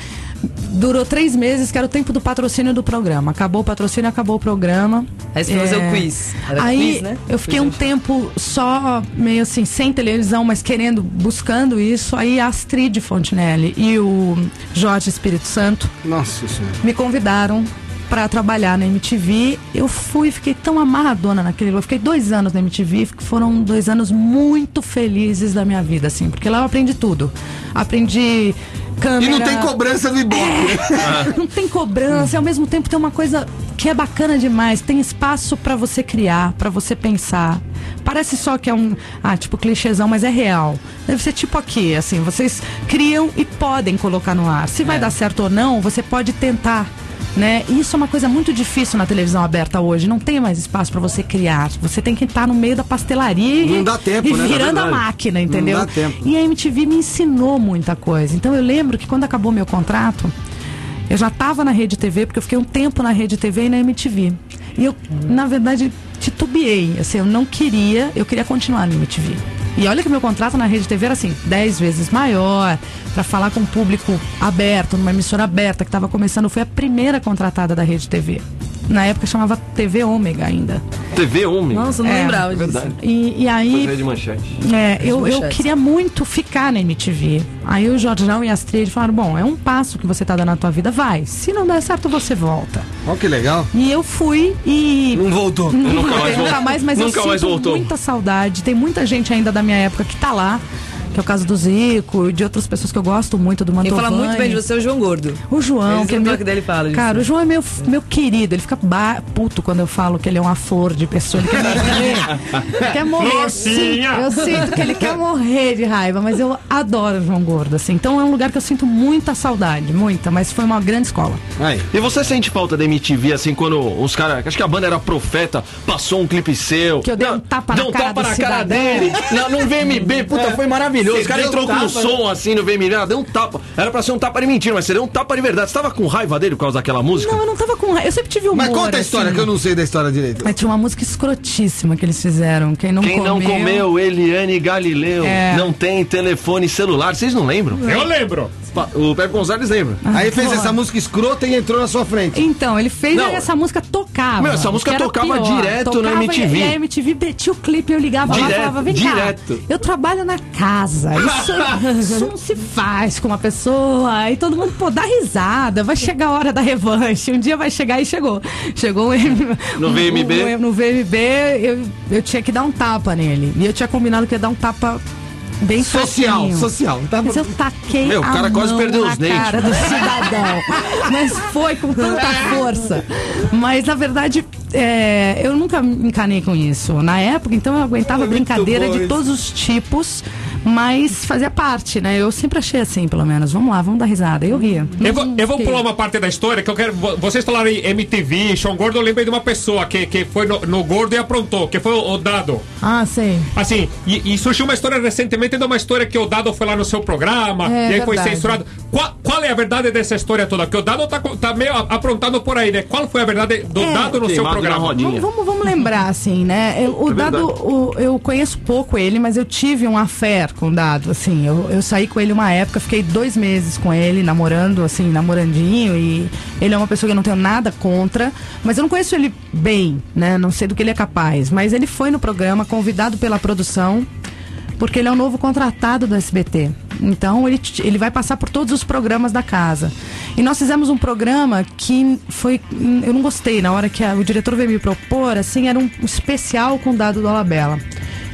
Durou três meses, que era o tempo do patrocínio do programa. Acabou o patrocínio, acabou o programa. Aí você foi fazer o quiz. Era Aí quiz, né? eu fiquei um tempo só, meio assim, sem televisão, mas querendo, buscando isso. Aí a Astrid Fontinelli e o Jorge Espírito Santo Nossa senhora. me convidaram para trabalhar na MTV. Eu fui, fiquei tão amarradona naquele lugar. Fiquei dois anos na MTV, que foram dois anos muito felizes da minha vida, assim, porque lá eu aprendi tudo. Aprendi câmera. E não tem cobrança do Ibope. né? Não tem cobrança, e ao mesmo tempo tem uma coisa que é bacana demais. Tem espaço pra você criar, pra você pensar. Parece só que é um, ah, tipo clichêzão, mas é real. Deve ser tipo aqui, assim, vocês criam e podem colocar no ar. Se vai É. dar certo ou não, você pode tentar. Né? E Isso é uma coisa muito difícil na televisão aberta hoje. Não tem mais espaço pra você criar. Você tem que estar no meio da pastelaria e, Não dá tempo, e né? virando a máquina, entendeu? dá tempo. E a MTV me ensinou muita coisa. Então eu lembro que quando acabou meu contrato, eu já estava na Rede TV, porque eu fiquei um tempo na Rede TV e na MTV. E eu, na verdade, titubeei. Assim, eu não queria, eu queria continuar na MTV. E olha que meu contrato na Rede TV era assim, 10 vezes maior, para falar com um público aberto, numa emissora aberta que estava começando. Fui a primeira contratada da Rede TV. Na época chamava TV Ômega ainda. TV Homem. Nossa, eu não É, lembrava disso. verdade. E, e aí. De manchete. É, eu, eu queria muito ficar na MTV. Aí o Jorjão e a Astrid falaram: bom, é um passo que você tá dando na tua vida, vai. Se não der certo, você volta. Olha que legal. E eu fui e. Não voltou. Nunca mais Nunca voltou. mais, mas Nunca eu mais sinto voltou. muita saudade. Tem muita gente ainda da minha época que tá lá. Que é o caso do Zico e de outras pessoas que eu gosto muito, do Quem Mantovani. fala muito bem de você é o João Gordo. O João, que é meu... toque dele fala disso. Cara, o João é meu, meu querido. Ele fica ba- puto quando eu falo que ele é uma flor de pessoa. Ele quer morrer. Ele quer morrer. Eu sinto, eu sinto que ele quer morrer de raiva, mas eu adoro o João Gordo, assim. Então é um lugar que eu sinto muita saudade, muita, mas foi uma grande escola. Aí. E você sente falta da MTV, assim, quando os caras. Acho que a banda era Profeta, passou um clipe seu. Que eu dei um Não, tapa na deu um cara tapa na cara cidadão. dele. Não, no VMB, puta, foi maravilhoso. Os caras deu entrou com um som assim no ah, deu um tapa. Era pra ser um tapa de mentira, mas você deu um tapa de verdade. Você tava com raiva dele por causa daquela música? Não, eu não tava com raiva. Eu sempre tive humor, Mas conta a história, assim. que eu não sei da história direito. Mas tinha uma música escrotíssima que eles fizeram. Quem não Quem comeu... não comeu Eliane Galileu É. não tem telefone celular. Vocês não lembram? Eu lembro. O Pepe Gonzalez lembra. Aí fez porra. essa música escrota e entrou na sua frente. Então, ele fez Não. aí essa música tocava. Meu, essa música tocava direto na Tocava MTV. E, e a MTV metia o clipe, eu ligava lá e Direto, falava, vem direto. cá, eu trabalho na casa, isso, isso não se faz com uma pessoa, aí todo mundo, pô, dá risada, vai chegar a hora da revanche, um dia vai chegar e chegou. Chegou o M- No VMB. o- no VMB, eu, eu tinha que dar um tapa nele, e eu tinha combinado que ia dar um tapa bem Social, fraquinho. social. Tá- Mas eu taquei Meu, o cara quase perdeu os dentes. cara do cidadão. Mas foi com tanta força. Mas, na verdade, é, eu nunca me encanei com isso. Na época, então, eu aguentava Muito brincadeira de isso. todos os tipos, mas fazia parte, né? Eu sempre achei assim, pelo menos. Vamos lá, vamos dar risada. Eu ria. Eu vou, eu vou pular uma parte da história que eu quero. vo- Vocês falaram em MTV, Sean Gordo, eu lembrei de uma pessoa que, que foi no, no Gordo e aprontou, que foi o, o Dado. Ah, sei. Assim, e, e surgiu uma história recentemente de uma história que o Dado foi lá no seu programa, É, e aí foi verdade. censurado. Qual, qual é a verdade dessa história toda? Porque o Dado tá, tá meio aprontando por aí, né? Qual foi a verdade do É. Dado no seu programa? Vamos, vamos, vamos lembrar, assim, né? Eu- o É Dado, o- eu conheço pouco ele, mas eu tive um affair com Dado, assim. Eu, eu saí com ele uma época, fiquei dois meses com ele, namorando, assim, namorandinho. E ele é uma pessoa que eu não tenho nada contra, mas eu não conheço ele bem, né? Não sei do que ele é capaz. Mas ele foi no programa, convidado pela produção, porque ele é o novo contratado do SBT. Então ele, ele vai passar por todos os programas da casa. E nós fizemos um programa que foi. Eu não gostei, na hora que a- o diretor veio me propor, assim, era um especial com o dado do Alabella.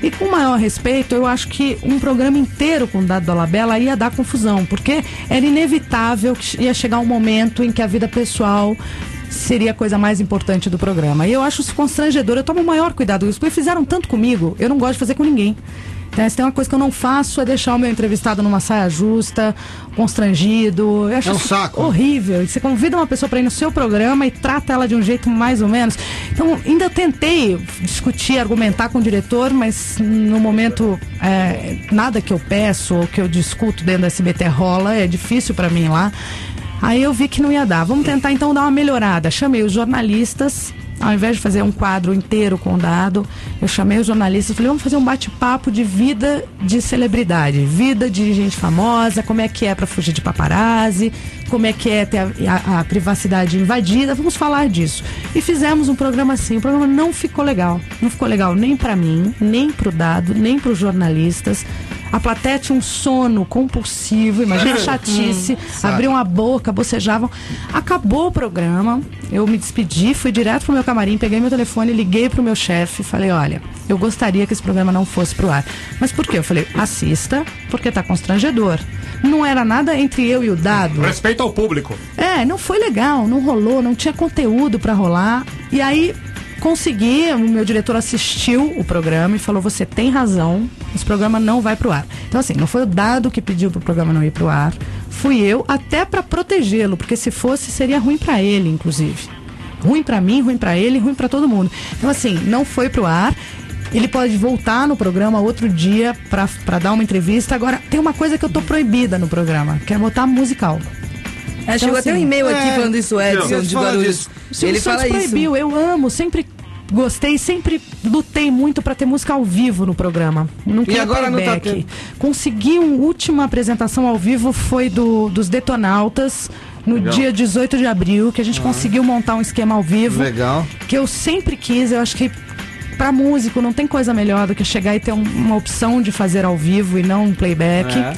E com maior respeito, eu acho que um programa inteiro com o dado do Alabella ia dar confusão, porque era inevitável que ia chegar um momento em que a vida pessoal seria a coisa mais importante do programa. E eu acho isso constrangedor, eu tomo o maior cuidado com isso, porque fizeram tanto comigo, eu não gosto de fazer com ninguém. Né? Se tem uma coisa que eu não faço é deixar o meu entrevistado numa saia justa, constrangido. Eu acho É um isso saco. horrível. E Você convida uma pessoa para ir no seu programa e trata ela de um jeito mais ou menos. Então, ainda tentei discutir, argumentar com o diretor, mas no momento, é, nada que eu peço ou que eu discuto dentro da SBT rola, é difícil para mim lá. Aí eu vi que não ia dar. Vamos tentar então dar uma melhorada. Chamei os jornalistas. Ao invés de fazer um quadro inteiro com o dado, eu chamei os jornalistas e falei, vamos fazer um bate-papo de vida de celebridade, vida de gente famosa, como é que é para fugir de paparazzi, como é que é ter a, a- a privacidade invadida, vamos falar disso. E fizemos um programa assim, o programa não ficou legal. Não ficou legal nem para mim, nem pro dado, nem para os jornalistas. A plateia tinha um sono compulsivo, imagina a chatice, abriam a boca, bocejavam. Acabou o programa, eu me despedi, fui direto pro meu camarim, peguei meu telefone, liguei pro meu chefe e falei, olha, eu gostaria que esse programa não fosse pro ar. Mas por quê? Eu falei, assista, porque tá constrangedor. não era nada entre eu e o dado. Respeito ao público. É, não foi legal, não rolou, não tinha conteúdo pra rolar. E aí consegui, o meu diretor assistiu o programa e falou: "Você tem razão, esse programa não vai pro ar". Então assim, não foi o dado que pediu pro programa não ir pro ar, fui eu até pra protegê-lo, porque se fosse seria ruim pra ele, inclusive. Ruim pra mim, ruim pra ele, ruim pra todo mundo. Então assim, não foi pro ar. Ele pode voltar no programa outro dia pra pra dar uma entrevista. Agora, tem uma coisa que eu tô proibida no programa, que é botar musical. É, chegou assim, até um e-mail aqui é, falando isso, Edson, de Guarulhos. Ele Santos fala isso. proibiu, eu amo, sempre gostei, sempre lutei muito pra ter música ao vivo no programa. Não queria agora não tá playback. tendo. Consegui uma última apresentação ao vivo foi do dos Detonautas no dia 18 de abril, que a gente conseguiu montar um esquema ao vivo. Legal. Que eu sempre quis, eu acho que pra músico não tem coisa melhor do que chegar e ter um- uma opção de fazer ao vivo e não um playback. É.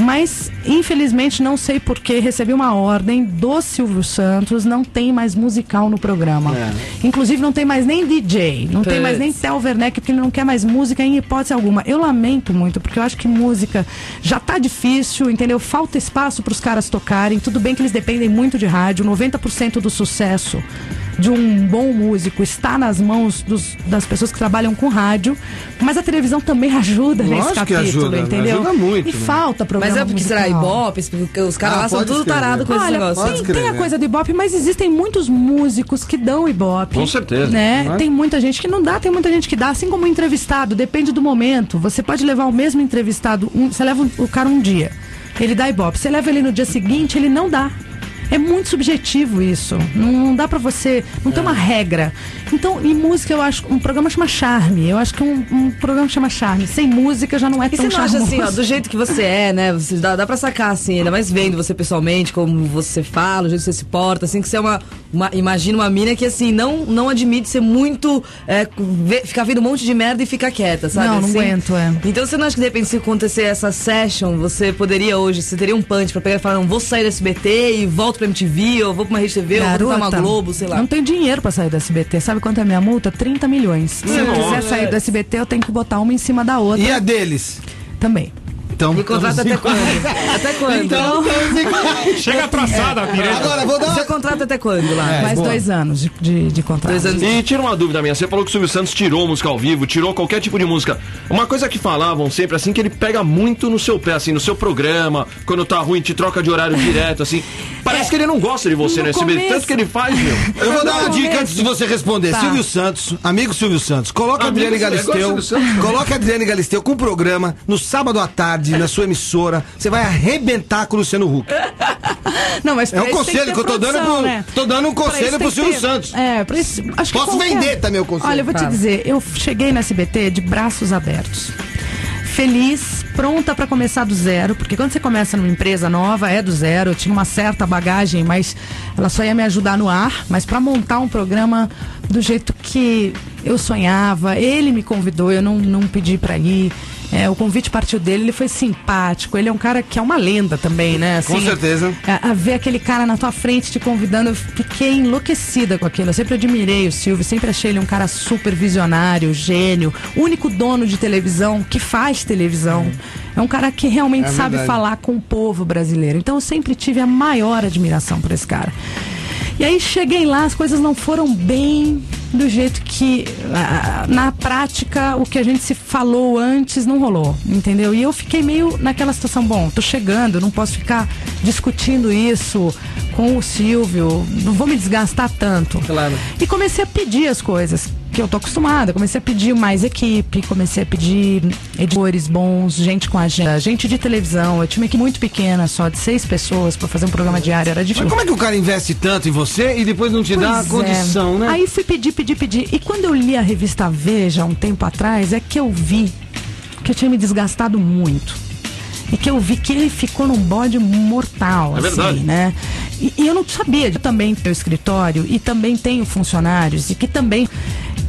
Mas, infelizmente, não sei porquê, recebi uma ordem do Silvio Santos, não tem mais musical no programa. É. Inclusive, não tem mais nem DJ, não tem mais nem Tel Werneck, porque ele não quer mais música em hipótese alguma. Eu lamento muito, porque eu acho que música já tá difícil, entendeu? Falta espaço para os caras tocarem. Tudo bem que eles dependem muito de rádio, 90% do sucesso de um bom músico está nas mãos dos- das pessoas que trabalham com rádio, mas a televisão também ajuda nesse Lógico que capítulo, ajuda, né? entendeu? Ajuda muito, E né? falta programa Mas é porque será. Ibope, porque os caras Ah, lá são tudo tarados com esse Olha, negócio. pode tem, escrever. tem a coisa do Ibope, mas existem muitos músicos que dão Ibope. Com certeza. Né? Tem muita gente que não dá, tem muita gente que dá, assim como o entrevistado, depende do momento. Você pode levar o mesmo entrevistado, um- você leva o cara um dia, ele dá Ibope. Você leva ele no dia seguinte, ele não dá. É muito subjetivo isso. Não, não dá pra você. Não É. tem uma regra. Então, em música, eu acho. Um programa chama Charme. Eu acho que um, um programa chama Charme. Sem música já não é E tão você não acha charmoso. assim, ó, do jeito que você é, né? Você dá, dá pra sacar, assim, ainda mais vendo você pessoalmente, como você fala, o jeito que você se porta, assim, que você é uma. uma imagina uma mina que, assim, não, não admite ser muito. É, ver- ficar vendo um monte de merda e ficar quieta, sabe? Não, não assim? aguento, é. Então você não acha que de repente, se acontecer essa session, você poderia hoje, você teria um punch pra pegar e falar, não, vou sair do SBT e volto pra MTV, ou vou pra uma Rede TV, ou vou tentar uma Globo, sei lá. Não tenho dinheiro pra sair do SBT. Sabe quanto é a minha multa? 30 milhões. Se eu quiser sair do SBT, eu tenho que botar uma em cima da outra E a deles? também. Então, Me contrata até quando? até quando? Então, iguais. Chega atrasada, Pireta. Agora, vou dar Seu uma... contrato até quando lá? É, Mais boa. dois anos de, de, de contrato. Dois anos. E tira uma dúvida minha, você falou que o Silvio Santos tirou música ao vivo, tirou qualquer tipo de música. Uma coisa que falavam sempre, assim, que ele pega muito no seu pé, assim, no seu programa, quando tá ruim, te troca de horário direto, assim. Parece que ele não gosta de você No no SBT, começo- tanto que ele faz, meu. Eu vou dar uma No dica começo. antes de você responder. Tá. Silvio Santos, amigo Silvio Santos, coloca a Amigo Adriane Galisteu. Silvio Coloca a Adriane Galisteu com o programa no sábado à tarde, na sua emissora. Você vai arrebentar com o Luciano Huck. Não, mas É um conselho ter que eu tô dando pro- né? tô dando um conselho pro que Silvio ter- Santos. É, pra isso, acho que Posso qualquer- vender também o conselho. Olha, eu vou te Tá. dizer, eu cheguei na SBT de braços abertos. Feliz, pronta pra começar do zero, porque quando você começa numa empresa nova, é do zero. Eu tinha uma certa bagagem, mas ela só ia me ajudar no ar. Mas pra montar um programa do jeito que eu sonhava, ele me convidou, eu não, não pedi pra ir. É, o convite partiu dele, ele foi simpático. Ele é um cara que é uma lenda também, né? Assim, Com certeza. a, a ver aquele cara na tua frente te convidando, eu fiquei enlouquecida com aquilo. Eu sempre admirei o Silvio, sempre achei ele um cara super visionário, gênio, único dono de televisão que faz televisão. É um cara que realmente É sabe falar com o povo brasileiro. Então eu sempre tive a maior admiração por esse cara. E aí cheguei lá, as coisas não foram bem do jeito que na prática o que a gente se falou antes não rolou, entendeu? E eu fiquei meio naquela situação, bom, tô chegando, não posso ficar discutindo isso com o Silvio, não vou me desgastar tanto. Claro. E comecei a pedir as coisas que eu tô acostumada. Comecei a pedir mais equipe, comecei a pedir editores bons, gente com agenda, gente de televisão. Eu tinha uma equipe muito pequena, só de seis pessoas pra fazer um programa diário, era difícil. Mas como é que o cara investe tanto em você e depois não te dá a Pois é. condição, né? Aí fui pedir, pedir, pedir. E quando eu li a revista Veja um tempo atrás, é que eu vi que eu tinha me desgastado muito. E que eu vi que ele ficou num bode mortal, É assim, verdade. né? E, e eu não sabia. Eu também tenho escritório e também tenho funcionários e que também.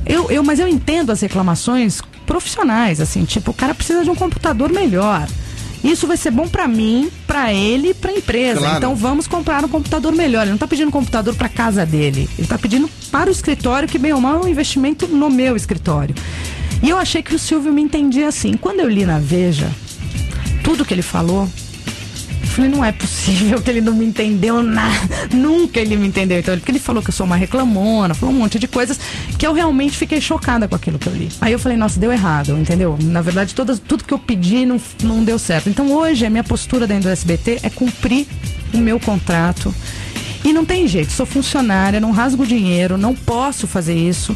Eu, eu, mas eu entendo as reclamações profissionais, assim, tipo, o cara precisa de um computador melhor. Isso vai ser bom pra mim, pra ele e pra empresa. Claro. Então vamos comprar um computador melhor. Ele não tá pedindo um computador pra casa dele. Ele tá pedindo para o escritório, que bem ou mal é um investimento no meu escritório. E eu achei que o Silvio me entendia assim. Quando eu li na Veja tudo que ele falou, falei, não é possível que ele não me entendeu nada. Nunca ele me entendeu. Então, porque ele falou que eu sou uma reclamona, falou um monte de coisas que eu realmente fiquei chocada com aquilo que eu li. Aí eu falei, nossa, deu errado, entendeu? Na verdade, todas, tudo que eu pedi não, não deu certo. Então hoje a minha postura dentro do SBT é cumprir o meu contrato. E não tem jeito, sou funcionária, não rasgo dinheiro, não posso fazer isso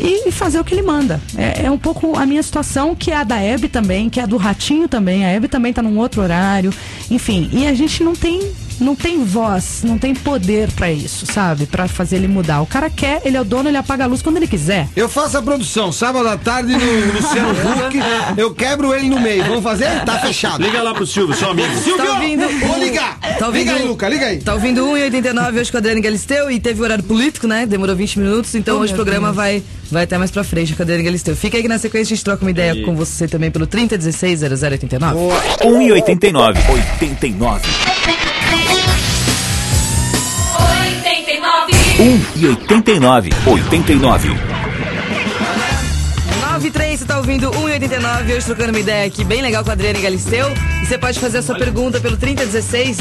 e fazer o que ele manda. É, é um pouco a minha situação, que é a da Hebe também, que é a do Ratinho também. A Hebe também tá num outro horário. Enfim, e a gente não tem não tem voz, não tem poder pra isso, sabe? Pra fazer ele mudar. O cara quer, ele é o dono, ele apaga a luz quando ele quiser. Eu faço a produção, sábado à tarde no Luciano Huck, eu quebro ele no meio. Vamos fazer? Tá fechado. Liga lá pro Silvio, seu amigo. Silvio, Tá ouvindo? vou ligar. Tá ouvindo? Liga aí, Luca, liga aí. Tá ouvindo 1,89 hoje com a Adriane Galisteu e teve horário político, né? Demorou 20 minutos, então Oh, hoje o programa Deus. vai, vai até mais pra frente a Adriane Galisteu. Fica aí que na sequência a gente troca uma ideia com você também pelo 3016 0089. 1,89. 89. 89. 1,89. 89. 93, você tá ouvindo 1,89. Hoje trocando uma ideia aqui bem legal com a Adriane Galisteu. E você pode fazer a sua pergunta pelo 3016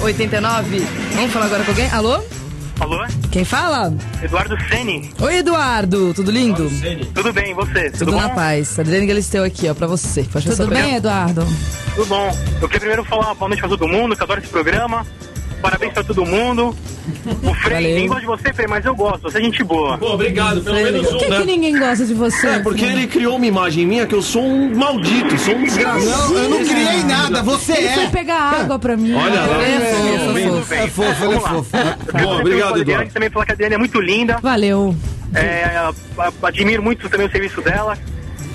0089. Vamos falar agora com alguém? Alô? Alô? Quem fala? Eduardo Sene. Oi, Eduardo, tudo lindo? Tudo bem, e você? Tudo, Tudo, bom? na paz. Adriane Galisteu aqui, ó, pra você. Pode Tudo bem, Eduardo? Tudo bom. Eu queria primeiro falar boa noite pra todo mundo, que eu adoro esse programa. Parabéns pra todo mundo. O Frei, Valeu. ninguém gosta de você, Frei, mas eu gosto. Você é gente boa. Pô, obrigado, pelo menos Por que, um, que né? ninguém gosta de você? É, porque ele criou uma imagem minha que eu sou um maldito, sou um desgraçado. Não, eu não criei nada, você Ele foi é. pegar água pra mim. Olha lá. É fofo, é fofo. bem. É fofo, ele é Vamos lá. fofo. Bom, obrigado, Eduardo. Também falar que a Adriane é muito linda. Valeu. É, a- a- admiro muito também o serviço dela.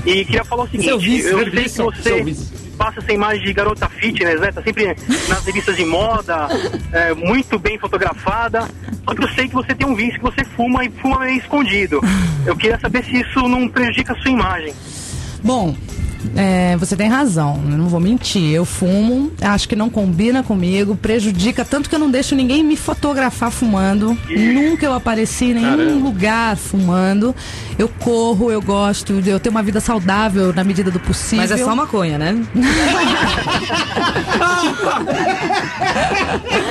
E queria falar o seguinte, Seu vice, eu sei serviço, que seu você vice. Passa essa imagem de garota fitness, né? Tá sempre nas revistas de moda, é, muito bem fotografada. Só que eu sei que você tem um vício que você fuma e fuma meio escondido. Eu queria saber se isso não prejudica a sua imagem. Bom, é, você tem razão, eu não vou mentir. Eu fumo, acho que não combina comigo, prejudica tanto que eu não deixo ninguém me fotografar fumando. Nunca eu apareci em nenhum lugar fumando. Eu corro, eu gosto, eu tenho uma vida saudável na medida do possível. Mas é só maconha, né?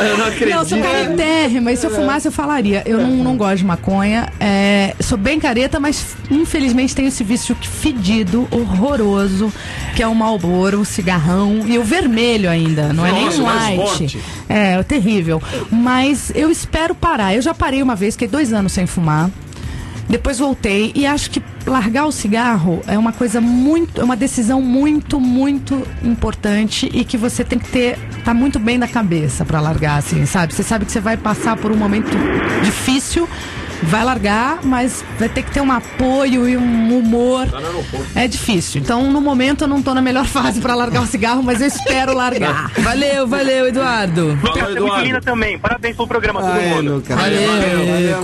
Eu não acredito. Não, eu sou careta, mas se eu fumasse eu falaria. Eu não, não gosto de maconha. é, sou bem careta, mas infelizmente tenho esse vício fedido, horroroso, que é o Marlboro, o cigarrão e o vermelho ainda. Não é Nossa, nem mais white. forte. É, é terrível. Mas eu espero parar. Eu já parei uma vez, fiquei dois anos sem fumar. Depois voltei e acho que largar o cigarro é uma coisa muito, é uma decisão muito, muito importante e que você tem que ter, tá muito bem na cabeça pra largar, assim, sabe? Você sabe que você vai passar por um momento difícil, vai largar, mas vai ter que ter um apoio e um humor. É difícil. Então, no momento eu não tô na melhor fase pra largar o cigarro, mas eu espero largar. Valeu, valeu, Eduardo. Lucas, você é muito linda também. Parabéns pelo programa, todo Ai, mundo. Luca.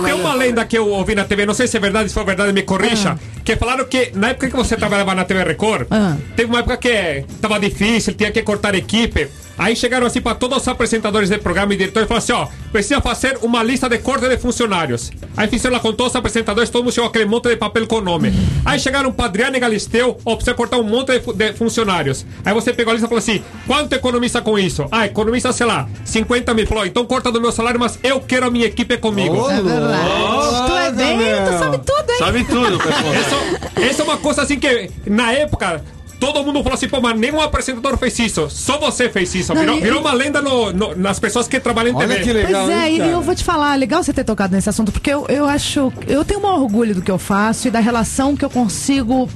Tem uma lenda que eu ouvi na TV, não sei se é verdade, se for verdade, me corrija. Que falaram que na época que você trabalhava na TV Record, Ah. teve uma época que tava difícil, tinha que cortar equipe. Aí chegaram assim para todos os apresentadores do programa e diretores e falaram assim: ó, precisa fazer uma lista de corte de funcionários. Aí fizeram lá com todos os apresentadores, todo mundo chegou aquele monte de papel com o nome. Aí chegaram para Adriane Galisteu, ó, precisa cortar um monte de, fu- de funcionários. Aí você pegou a lista e falou assim: quanto economiza com isso? Ah, economiza, sei lá, 50 mil. Falou, então corta do meu salário, mas eu quero a minha equipe comigo. É verdade. tu é bem, tu sabe tudo, hein? Sabe tudo, pessoal. Essa é uma coisa assim que, na época, todo mundo falou assim, pô, mas nenhum apresentador fez isso. Só você fez isso. Não, virou, e- virou uma lenda no- no- nas pessoas que trabalham em Olha TV. que legal. Pois é, hein, e eu vou te falar, legal você ter tocado nesse assunto, porque eu, eu acho. Eu tenho um orgulho do que eu faço e da relação que eu consigo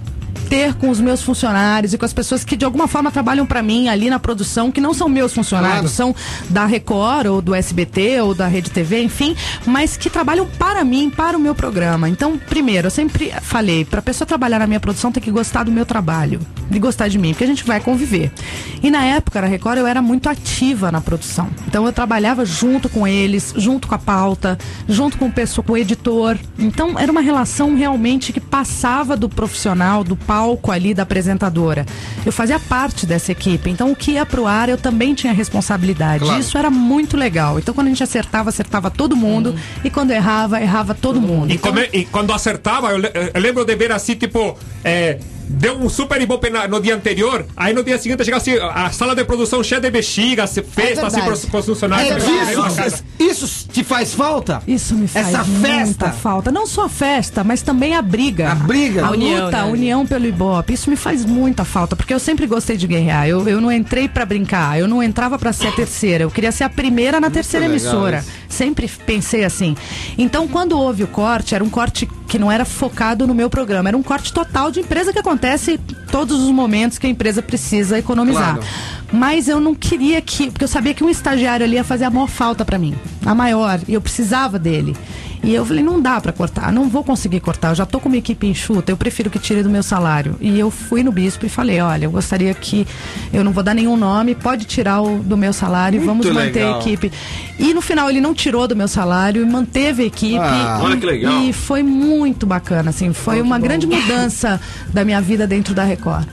ter com os meus funcionários e com as pessoas que de alguma forma trabalham pra mim ali na produção, que não são meus funcionários, são da Record ou do SBT ou da Rede TV, enfim, mas que trabalham para mim, para o meu programa. Então, primeiro, eu sempre falei, pra pessoa trabalhar na minha produção tem que gostar do meu trabalho, de gostar de mim, porque a gente vai conviver. E na época na Record eu era muito ativa na produção. Então eu trabalhava junto com eles, junto com a pauta, junto com o pessoal, com o editor. Então era uma relação realmente que passava do profissional, do palco ali da apresentadora. Eu fazia parte dessa equipe. Então o que ia pro ar eu também tinha responsabilidade. Isso era muito legal. Então quando a gente acertava, acertava todo mundo e quando errava, errava todo mundo. E, Então, come- e quando acertava, eu lembro de ver assim, tipo, é, deu um super ibope na- no dia anterior, aí no dia seguinte chega assim, a sala de produção cheia de bexiga, se- festa assim verdade. pros, pros funcionários. É isso, isso te faz falta? Isso me faz Essa muita festa. falta. Não só a festa, mas também a briga. A briga. A A união, luta, né? a união pelo Ibope. Isso me faz muita falta, porque eu sempre gostei de guerrear. Eu, eu não entrei pra brincar, eu não entrava pra ser a terceira. Eu queria ser a primeira na terceira legal emissora. isso. Sempre pensei assim. Então, quando houve o corte, era um corte que não era focado no meu programa, era um corte total de empresa que acontece todos os momentos que a empresa precisa economizar. Claro. Mas eu não queria que, porque eu sabia que um estagiário ali ia fazer a maior falta pra mim, a maior, e eu precisava dele. E eu falei, não dá pra cortar, não vou conseguir cortar, eu já tô com uma equipe enxuta, eu prefiro que tire do meu salário. E eu fui no bispo e falei, olha, eu gostaria que eu não vou dar nenhum nome, pode tirar o, do meu salário e vamos manter legal. a equipe. E no final ele não tirou do meu salário e manteve a equipe. Ah, e, olha que legal. E foi muito bacana, assim, foi uma grande mudança da minha vida dentro da Record.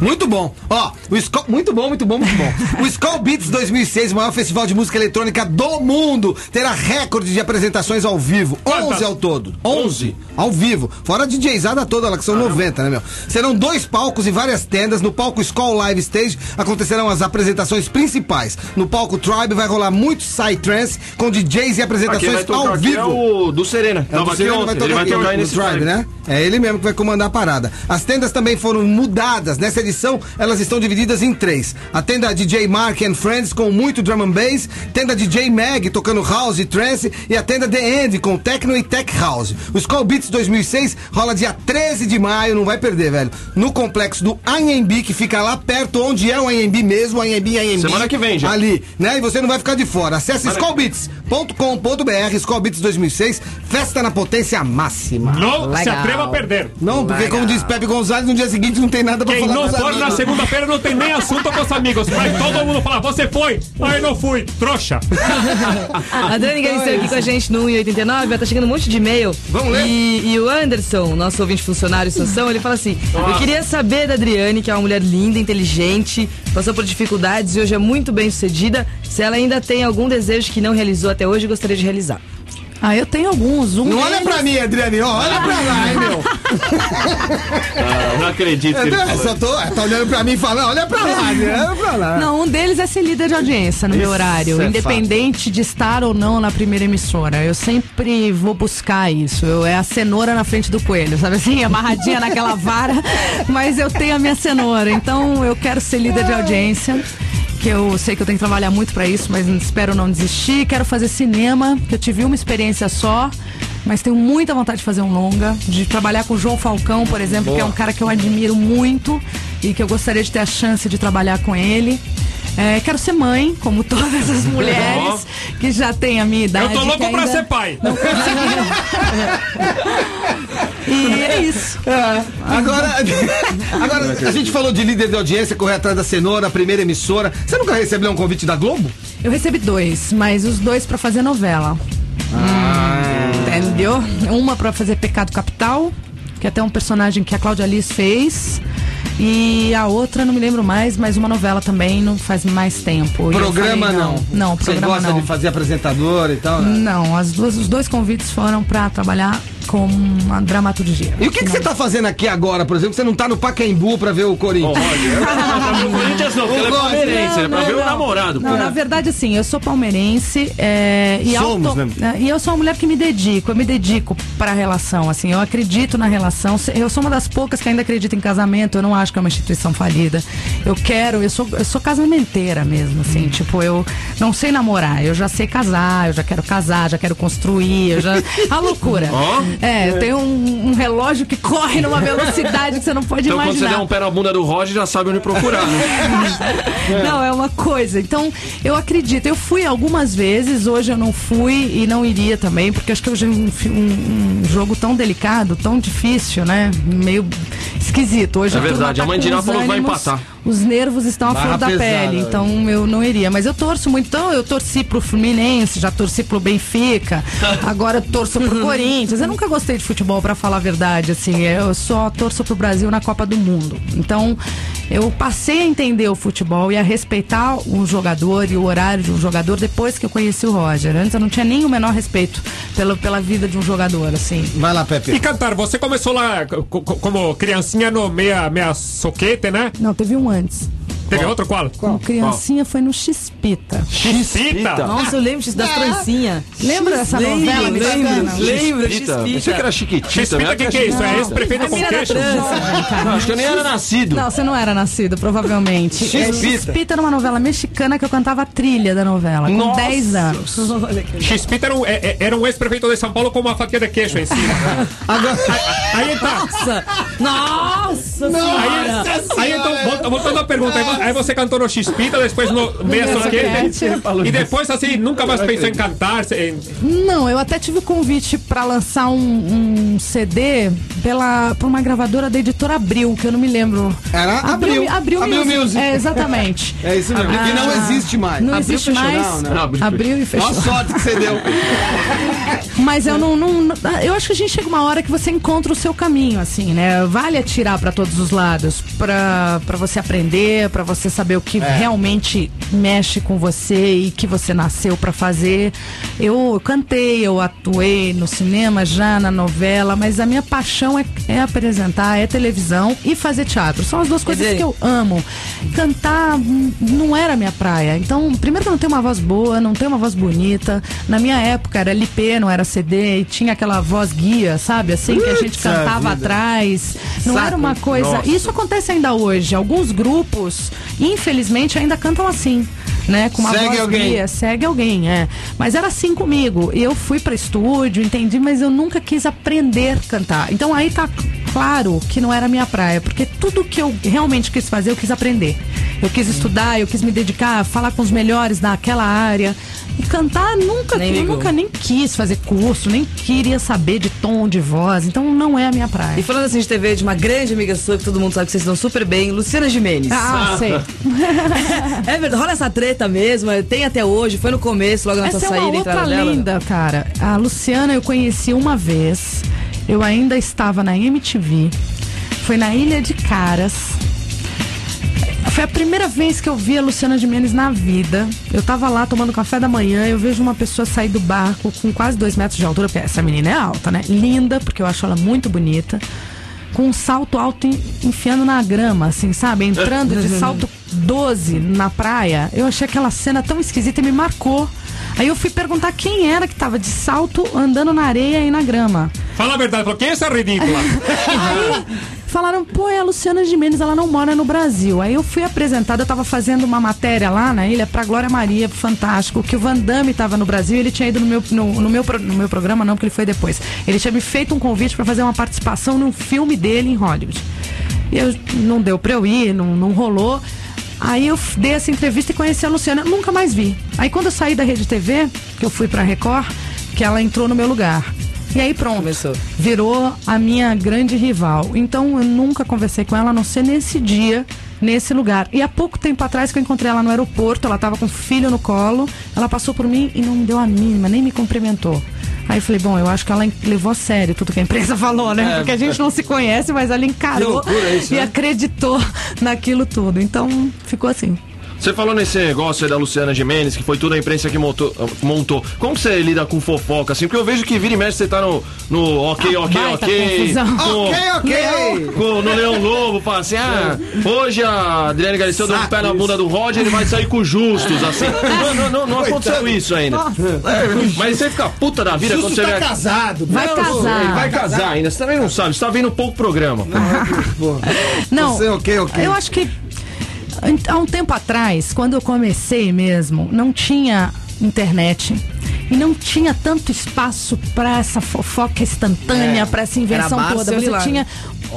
Muito bom. Ó, o Skull, muito bom, muito bom, muito bom. O Skull Beats 2006, o maior festival de música eletrônica do mundo, terá recorde de apresentações ao vivo. 11 ao todo. 11 ao vivo. Fora a DJzada toda lá, que são 90, né, meu? Serão dois palcos e várias tendas. No palco Skull Live Stage acontecerão as apresentações principais. No palco Tribe vai rolar muito Psytrance com DJs e apresentações ao aqui vivo. é o do Serena. É o do Serena, vai tocar Ele vai tocar no drive. né? É ele mesmo que vai comandar a parada. As tendas também foram mudadas. Nessa edição, elas estão divididas em três. A tenda DJ Mark and Friends com muito drum and bass, tenda DJ Mag tocando house e trance e a tenda The End com techno e tech house. O Skull Beats 2006 rola dia 13 de maio, não vai perder, velho. No complexo do Anhembi, que fica lá perto onde é o Anhembi mesmo, Anhembi, Anhembi. Semana que vem, já. Ali, né? E você não vai ficar de fora. Acesse skullbeats.com.br, Skull Beats 2006, festa na potência máxima. Não se Legal. atreva a perder. Não, porque como diz Pepe Gonzalez, no dia seguinte não tem nada pra Quem falar não for na amigos. segunda-feira não tem nem assunto com os amigos. Vai todo mundo falar, você foi? Eu não fui. Trouxa. A Dani Galisteu aqui com a gente no 1,89, tá chegando um monte de e-mail. Vamos ler? E, e o Anderson, nosso ouvinte funcionário Sansão, ele fala assim: Eu queria saber da Adriane, que é uma mulher linda, inteligente, passou por dificuldades e hoje é muito bem sucedida, se ela ainda tem algum desejo que não realizou até hoje e gostaria de realizar. Ah, eu tenho alguns. Um Não olha deles- pra mim, Adriane, ó, olha pra lá, hein, meu. Ah, não acredito que ele É, só tô, tá olhando pra mim e falando, olha pra lá, Adriane, olha pra lá. Não, um deles é ser líder de audiência no meu horário, é independente de estar ou não na primeira emissora. Eu sempre vou buscar isso. Eu, é a cenoura na frente do coelho, sabe assim? Amarradinha naquela vara, mas eu tenho a minha cenoura. Então eu quero ser líder de audiência. Que eu sei que eu tenho que trabalhar muito pra isso, mas espero não desistir. Quero fazer cinema, que eu tive uma experiência só, mas tenho muita vontade de fazer um longa, de trabalhar com o João Falcão, por exemplo, que é um cara que eu admiro muito e que eu gostaria de ter a chance de trabalhar com ele. É, quero ser mãe, como todas as mulheres que já têm a minha idade. Eu tô louco pra ainda ser pai. Não conseguiram. e é isso. É, agora, agora, a gente falou de líder de audiência, correr atrás da cenoura, a primeira emissora. Você nunca recebeu um convite da Globo? Eu recebi dois, mas os dois pra fazer novela. Entendeu? Uma pra fazer Pecado Capital, que é até um personagem que a Cláudia Liz fez. E a outra, não me lembro mais, mas uma novela também, não faz mais tempo. E Programa falei, não. Não, Você programa gosta não. de fazer apresentador e tal, né? Não, as duas, os dois convites foram pra trabalhar com uma dramaturgia. E o que, que você tá fazendo aqui agora, por exemplo? Você não tá no Pacaembu pra ver o Corinthians? Não ver o Corinthians não, porque ela é palmeirense, é pra Não, ver o não. namorado, Não, na verdade, assim, eu sou palmeirense é, e, Somos, auto- né? é, e eu sou uma mulher que me dedico, eu me dedico para a relação, assim, eu acredito na relação, eu sou uma das poucas que ainda acredita em casamento, eu não acho que é uma instituição falida. Eu quero, eu sou, eu sou casamenteira mesmo, assim, tipo, eu não sei namorar, eu já sei casar, eu já quero casar, já quero construir, eu já. A loucura. Ó. É, eu tenho um, um relógio que corre numa velocidade que você não pode Então quando você imaginar. der um pé na bunda do Roger, já sabe onde procurar, né? Não, é uma coisa. Então, eu acredito. Eu fui algumas vezes, hoje eu não fui e não iria também, porque acho que hoje é um, um- um jogo tão delicado, tão difícil, né? Meio esquisito. Hoje É verdade, a os falou que vai empatar. Os nervos estão à flor da pesada, pele, né? então eu não iria. Mas eu torço muito. Então, eu torci pro Fluminense, já torci pro Benfica, agora eu torço pro Corinthians. Eu nunca gostei de futebol, pra falar a verdade, assim. Eu só torço pro Brasil na Copa do Mundo. Então, eu passei a entender o futebol e a respeitar um jogador e o horário de um jogador depois que eu conheci o Roger. Antes eu não tinha nem o menor respeito pela, pela vida de um jogador, assim. Vai lá, E Pepe. cantar, você começou lá co- co- como criancinha criancinha no meia, meia soquete, né? Não, teve um antes. Teve outro qual? O criancinha foi no Chispita. Chispita. Nossa, eu lembro das trancinhas. Lembra dessa Lembro, novela lembro, mexicana? lembro, Chispita. Pensei que era chiquitita. Chispita, né? o que, que é isso? É ex-prefeito com queixo? Não, acho que eu nem era nascido. Não, você não era nascido, provavelmente. É, Chispita era uma novela mexicana que eu cantava a trilha da novela, com Nossa. 10 anos. Chispita era um, é- é- era um ex-prefeito de São Paulo com uma fatia de queixo em cima. Agora, Aí, aí tá. Nossa! Nossa senhora! Aí, aí então, volta- voltando à pergunta, aí aí você cantou no Chispita, depois no Meia Soquete, e depois assim, nunca mais pensou em cantar. em- Não, eu até tive o convite pra lançar um, um CD pela, por uma gravadora da editora Abril, que eu não me lembro. Era Abril. Abril, Abril Music. É, exatamente. é isso mesmo. Que não existe mais. Não Abril existe fechou, mais. Não, não. Abril Abriu e fechou. Olha a sorte que você deu. Mas eu não, não- não- Eu acho que a gente chega uma hora que você encontra o seu caminho, assim, né? Vale atirar pra todos os lados, pra pra você aprender, pra você saber o que realmente mexe com você e que você nasceu pra fazer. Eu cantei, eu atuei no cinema já, na novela, mas a minha paixão é, é apresentar, é televisão e fazer teatro. São as duas coisas dizer- que eu amo. Cantar não era minha praia. Então, primeiro que eu não tenho uma voz boa, não tenho uma voz bonita. Na minha época era LP, não era CD, e tinha aquela voz guia, sabe? Assim, que a gente Putz, cantava vida. atrás. Não Saco. era uma coisa. Nossa. Isso acontece ainda hoje. Alguns grupos, infelizmente, ainda cantam assim. Né, com uma Segue voz alguém. guia, segue alguém, é. Mas era assim comigo. Eu fui para estúdio, entendi, mas eu nunca quis aprender a cantar. Então aí tá claro que não era a minha praia, porque tudo que eu realmente quis fazer, eu quis aprender. Eu quis estudar, eu quis me dedicar, falar com os melhores naquela área. E cantar nunca, Nem nunca nem quis fazer curso, nem queria saber de tom de voz. Então não é a minha praia. E falando assim de TV, de uma grande amiga sua, que todo mundo sabe que vocês estão super bem, Luciana Gimenez. Ah, sei. É verdade, rola essa treta mesmo, tem até hoje, foi no começo, logo na Essa é sua uma saída, outra entrada dela. linda, cara. A Luciana eu conheci uma vez. Eu ainda estava na MTV. Foi na Ilha de Caras. Foi a primeira vez que eu vi a Luciana Gimenez na vida. Eu tava lá tomando café da manhã, eu vejo uma pessoa sair do barco com quase dois metros de altura, porque essa menina é alta, né? Linda, porque eu acho ela muito bonita. Com um salto alto en- enfiando na grama, assim, sabe? Entrando de salto 12 na praia. Eu achei aquela cena tão esquisita e me marcou. Aí eu fui perguntar quem era que tava de salto andando na areia e na grama. Fala a verdade, falou, quem é essa ridícula? Aí falaram, pô, é a Luciana Gimenez, ela não mora no Brasil. Aí eu fui apresentada, eu tava fazendo uma matéria lá na ilha pra Glória Maria, Fantástico, que o Van Damme tava no Brasil, ele tinha ido no meu, no, no meu, no meu programa, não, porque ele foi depois. Ele tinha me feito um convite pra fazer uma participação num filme dele em Hollywood. E eu, não deu pra eu ir, não, não rolou. Aí eu dei essa entrevista e conheci a Luciana, nunca mais vi. Aí quando eu saí da Rede TV, que eu fui pra Record, que ela entrou no meu lugar. E aí pronto Começou. virou a minha grande rival. Então eu nunca conversei com ela, a não ser nesse dia, nesse lugar. E há pouco tempo atrás que eu encontrei ela no aeroporto, ela tava com o filho no colo, ela passou por mim e não me deu a mínima, nem me cumprimentou. Aí eu falei, bom, eu acho que ela levou a sério tudo que a empresa falou, né? Porque a gente não se conhece, mas ela encarou isso, e né? acreditou naquilo tudo. Então ficou assim. Você falou nesse negócio aí da Luciana Gimenez, que foi toda a imprensa que montou. montou. Como que você lida com fofoca, assim? Porque eu vejo que vira e mexe você tá no, no ok, ok, Ah, ok. com- Ok, ok. com- no Leão Lobo, fala assim: ah, hoje a Adriane Galisteu deu um pé na bunda do Roger, ele vai sair com justos, assim. Não, não, não, não aconteceu isso ainda. É, Mas você fica puta da vida quando você tá vê. casado. Vai Não, casar. Ele vai casar ainda, você também não sabe, você tá vendo pouco programa. Porra. Não, Você, ok, ok. eu acho que há um tempo atrás, quando eu comecei mesmo, não tinha internet. E não tinha tanto espaço para essa fofoca instantânea, É, para essa invenção toda. Você tinha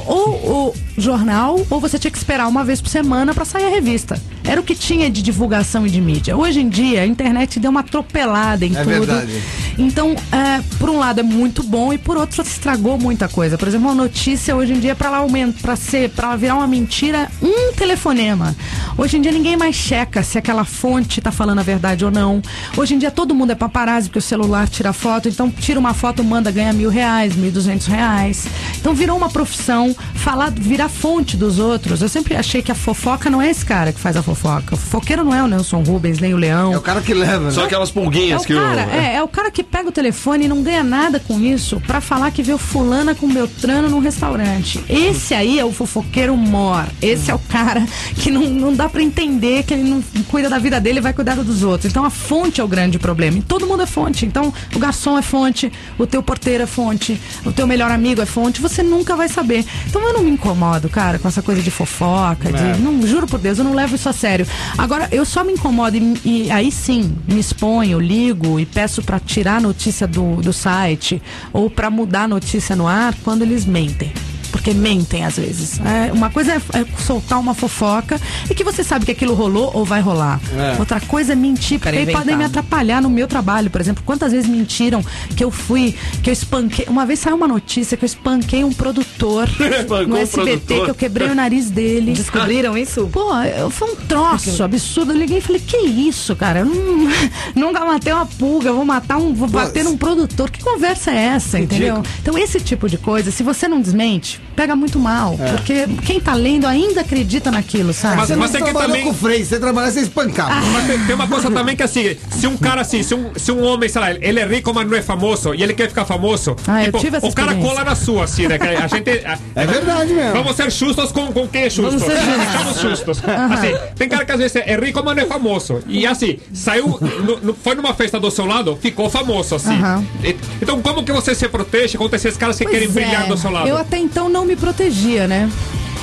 ou o jornal, ou você tinha que esperar uma vez por semana para sair a revista. Era o que tinha de divulgação e de mídia. Hoje em dia, a internet deu uma atropelada em É tudo. verdade. Então, é, por um lado é muito bom e por outro estragou muita coisa. Por exemplo, uma notícia hoje em dia para ela aumentar, para ser, para virar uma mentira, um telefonema. Hoje em dia ninguém mais checa se aquela fonte tá falando a verdade ou não. Hoje em dia todo mundo é paparazzi porque o celular tira foto, então tira uma foto, manda ganha mil reais, mil duzentos reais. Então virou uma profissão então falar, virar fonte dos outros. Eu sempre achei que a fofoca não é esse cara que faz a fofoca. O fofoqueiro não é o Nelson Rubens, nem o Leão. É o cara que leva, né? Só aquelas É pulguinhas o que cara, o. é, é o cara que pega o telefone e não ganha nada com isso pra falar que viu fulana com Beltrano num restaurante. Esse aí é o fofoqueiro mor. Esse é o cara que não, não dá pra entender que ele não cuida da vida dele e vai cuidar dos outros. Então a fonte é o grande problema. E todo mundo é fonte. Então o garçom é fonte, o teu porteiro é fonte, o teu melhor amigo é fonte. Você nunca vai saber. Então eu não me incomodo, cara, com essa coisa de fofoca, de, não, juro por Deus, eu não levo isso a sério. Agora, eu só me incomodo e, e aí sim, me exponho, ligo e peço pra tirar a notícia do, do site ou pra mudar a notícia no ar quando eles mentem. Porque mentem às vezes. É, uma coisa é, é soltar uma fofoca e que você sabe que aquilo rolou ou vai rolar. Outra coisa é mentir, porque aí podem me inventado. atrapalhar no meu trabalho. Por exemplo, quantas vezes mentiram que eu fui, que eu espanquei. Uma vez saiu uma notícia que eu espanquei um produtor no um SBT, produtor. que eu quebrei o nariz dele. Descobriram isso? Pô, eu- foi um troço absurdo. Eu liguei e falei, que isso, cara? Eu não, nunca matei uma pulga, vou matar um. Vou bater num produtor. Que conversa é essa, entendeu? Então, esse tipo de coisa, se você não desmente, pega muito mal. Porque quem tá lendo ainda acredita naquilo, sabe? Mas- Você mas não tem que também- com freio, você trabalhar, você espancava. Mas tem, tem uma coisa também que assim, se um cara assim, se um, se um homem, sei lá, ele é rico, mas não é famoso, e ele quer ficar famoso, Ah, eu tipo, tive essa o cara cola na sua, assim, né? A gente. a- É verdade mesmo. Vamos ser justos com, com quem é justo. Vamos ser justos. Justos. Assim, tem cara que às vezes é rico, mas não é famoso. E assim, saiu, no- no- foi numa festa do seu lado, ficou famoso, assim. Aham. E- Então, como que você se protege contra esses caras que Pois querem brilhar é, do seu lado? Eu até então não me protegia, né?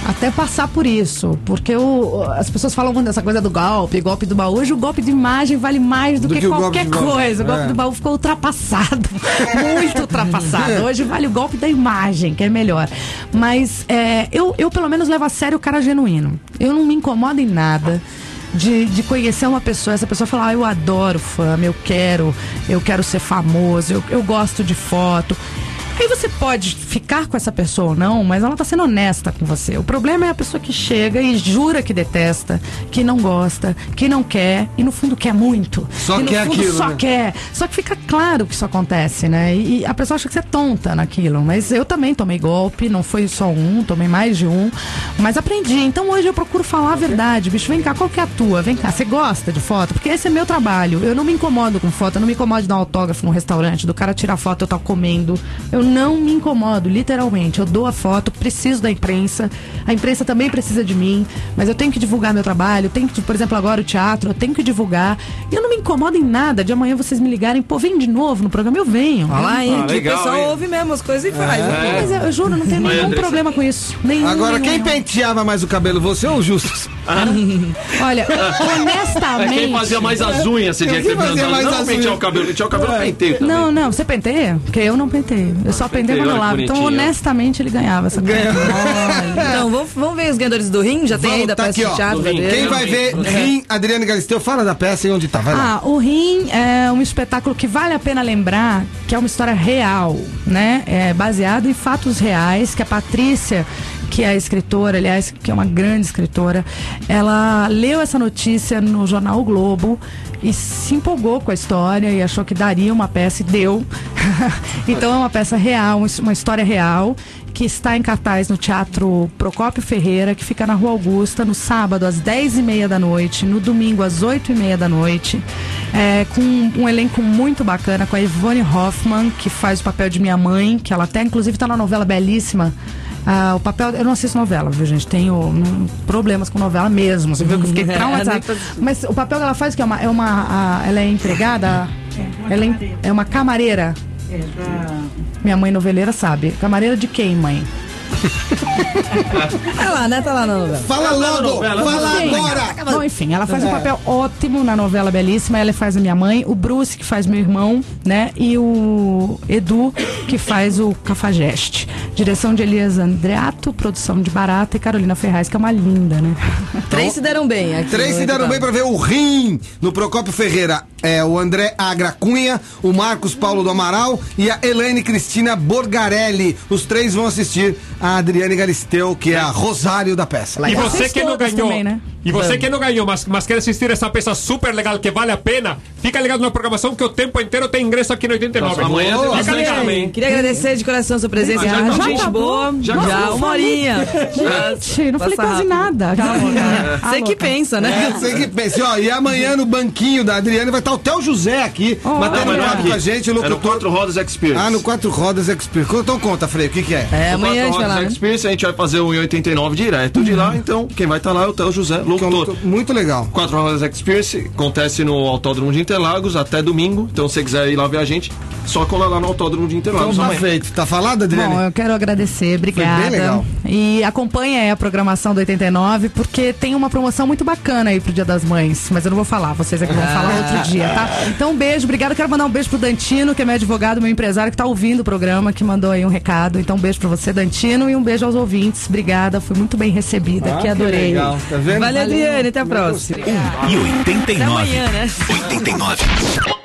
Até passar por isso. Porque eu, as pessoas falam muito dessa coisa do golpe, golpe do baú. Hoje o golpe de imagem vale mais do, Do que, que golpe qualquer coisa. O golpe É. do baú ficou ultrapassado. muito ultrapassado. Hoje vale o golpe da imagem, que é melhor. Mas é, eu, eu, pelo menos, levo a sério o cara genuíno. Eu não me incomodo em nada. De, de conhecer uma pessoa, essa pessoa falar, ah, eu adoro fama, eu quero, eu quero ser famoso, eu, eu gosto de foto. Aí você pode ficar com essa pessoa ou não, mas ela tá sendo honesta com você. O problema é a pessoa que chega e jura que detesta, que não gosta, que não quer e no fundo quer muito. Só e quer aquilo, Só né? quer. Só que fica claro que isso acontece, né? E, e a pessoa acha que você é tonta naquilo. Mas eu também tomei golpe, não foi só um, tomei mais de um. Mas aprendi. Então hoje eu procuro falar a verdade. Bicho, vem cá, qual que é a tua? Vem cá, você gosta de foto? Porque esse é meu trabalho. Eu não me incomodo com foto, eu não me incomodo de dar um autógrafo num restaurante, do cara tirar foto, eu tá comendo. Eu não me incomodo, literalmente. Eu dou a foto, preciso da imprensa. A imprensa também precisa de mim, mas eu tenho que divulgar meu trabalho. Eu tenho que, por exemplo, agora o teatro, eu tenho que divulgar. E eu não me incomodo em nada de amanhã vocês me ligarem, pô, vem de novo no programa, eu venho. Olha lá, hein? Ah, Aqui legal, o pessoal hein? ouve mesmo as coisas e faz. né? Mas eu, eu juro, não tem Vai, nenhum Andressa. problema com isso. Nenhum, Agora, nenhum, quem nenhum. penteava mais o cabelo, você ou o Justus? Olha, É honestamente. quem fazia mais as unhas, você tinha que Não pentear unhas? o cabelo, pentear o cabelo eu penteio também. Não, não, você penteia? Porque eu não penteio. Eu só olha lavo. que Então, honestamente, ele ganhava essa coisa. Então, vamos, vamos ver os ganhadores do rim? Já tem Vamos, ainda tá peça aqui, de teatro? Quem vai ver Rim, Adriane Galisteu, fala da peça e onde tá, vai lá. Ah, o Rim é um espetáculo que vale a pena lembrar que é uma história real, né? É baseado em fatos reais, que a Patrícia, que é a escritora, aliás, que é uma grande escritora, ela leu essa notícia no jornal O Globo e se empolgou com a história e achou que daria uma peça e deu. então é uma peça real, uma história real que está em cartaz no Teatro Procópio Ferreira, que fica na Rua Augusta, no sábado às 10h30 da noite, no domingo às 8h30 da noite, é, com um elenco muito bacana, com a Ivone Hoffman, que faz o papel de minha mãe, que ela até inclusive está na novela belíssima. Ah, o papel, eu não assisto novela, viu, gente? Tenho hum, problemas com novela mesmo. Você viu que eu fiquei traumatizada. Mas o papel que ela faz, que é uma. É uma a- ela é empregada. Ela é, é uma camareira. Minha mãe noveleira sabe. Camareira de quem, mãe? Tá lá, né? Tá lá na novela. Fala logo, fala Sim. agora. Bom, enfim, ela faz um papel ótimo na novela belíssima. Ela faz a minha mãe, o Bruce, que faz meu irmão, né? E o Edu, que faz o Cafajeste. Direção de Elias Andreato, produção de Barata e Carolina Ferraz, que é uma linda, né? Três se deram bem aqui. Três se deram bem pra ver o Rim no Procópio Ferreira. É o André Agra Cunha, o Marcos Paulo do Amaral e a Elaine Cristina Borgarelli. Os três vão assistir a Adriane Galisteu, que é a Rosário da peça. E você que não ganhou. também, né? E você Vamos. que não ganhou, mas, mas quer assistir essa peça super legal que vale a pena, fica ligado na programação que o tempo inteiro tem ingresso aqui no 89. Nossa, amanhã tem Fica ligado. também. Queria agradecer de coração a sua presença. já Ah, tá gente bom. boa. Já Já, tá bom. uma horinha. Gente, não falei quase nada. Você que pensa, né? Você que pensa, ó, e amanhã no banquinho da Adriane vai estar o Theo José aqui, Oh. batendo é papo com a gente, o É no. Quatro Rodas Experience. Ah, no Quatro Rodas Expert. Então conta, Frei, o que que é? É, No amanhã a gente Quatro vai lá. Rodas né? Experience, a gente vai fazer o 89 direto de lá, então quem vai estar lá é o Theo José, Que é um locutor. muito legal. Quatro Rodas Experience acontece no Autódromo de Interlagos até domingo. Então, se você quiser ir lá ver a gente, só colar lá no Autódromo de Então Interlagos tá amanhã. feito. Tá falado, Adriane? Bom, eu quero agradecer, obrigada. bem legal. E acompanha aí a programação do 89, porque tem uma promoção muito bacana aí pro Dia das Mães. Mas eu não vou falar, vocês é que vão falar outro dia, tá? Então, um beijo, obrigada. Quero mandar um beijo pro Dantino, que é meu advogado, meu empresário, que tá ouvindo o programa, que mandou aí um recado. Então, um beijo pra você, Dantino, e um beijo aos ouvintes. Obrigada, fui muito bem recebida Ah, aqui, que adorei. legal, tá vendo? Valeu, Adriane. Até a próxima. E 89. Até amanhã, né? 89.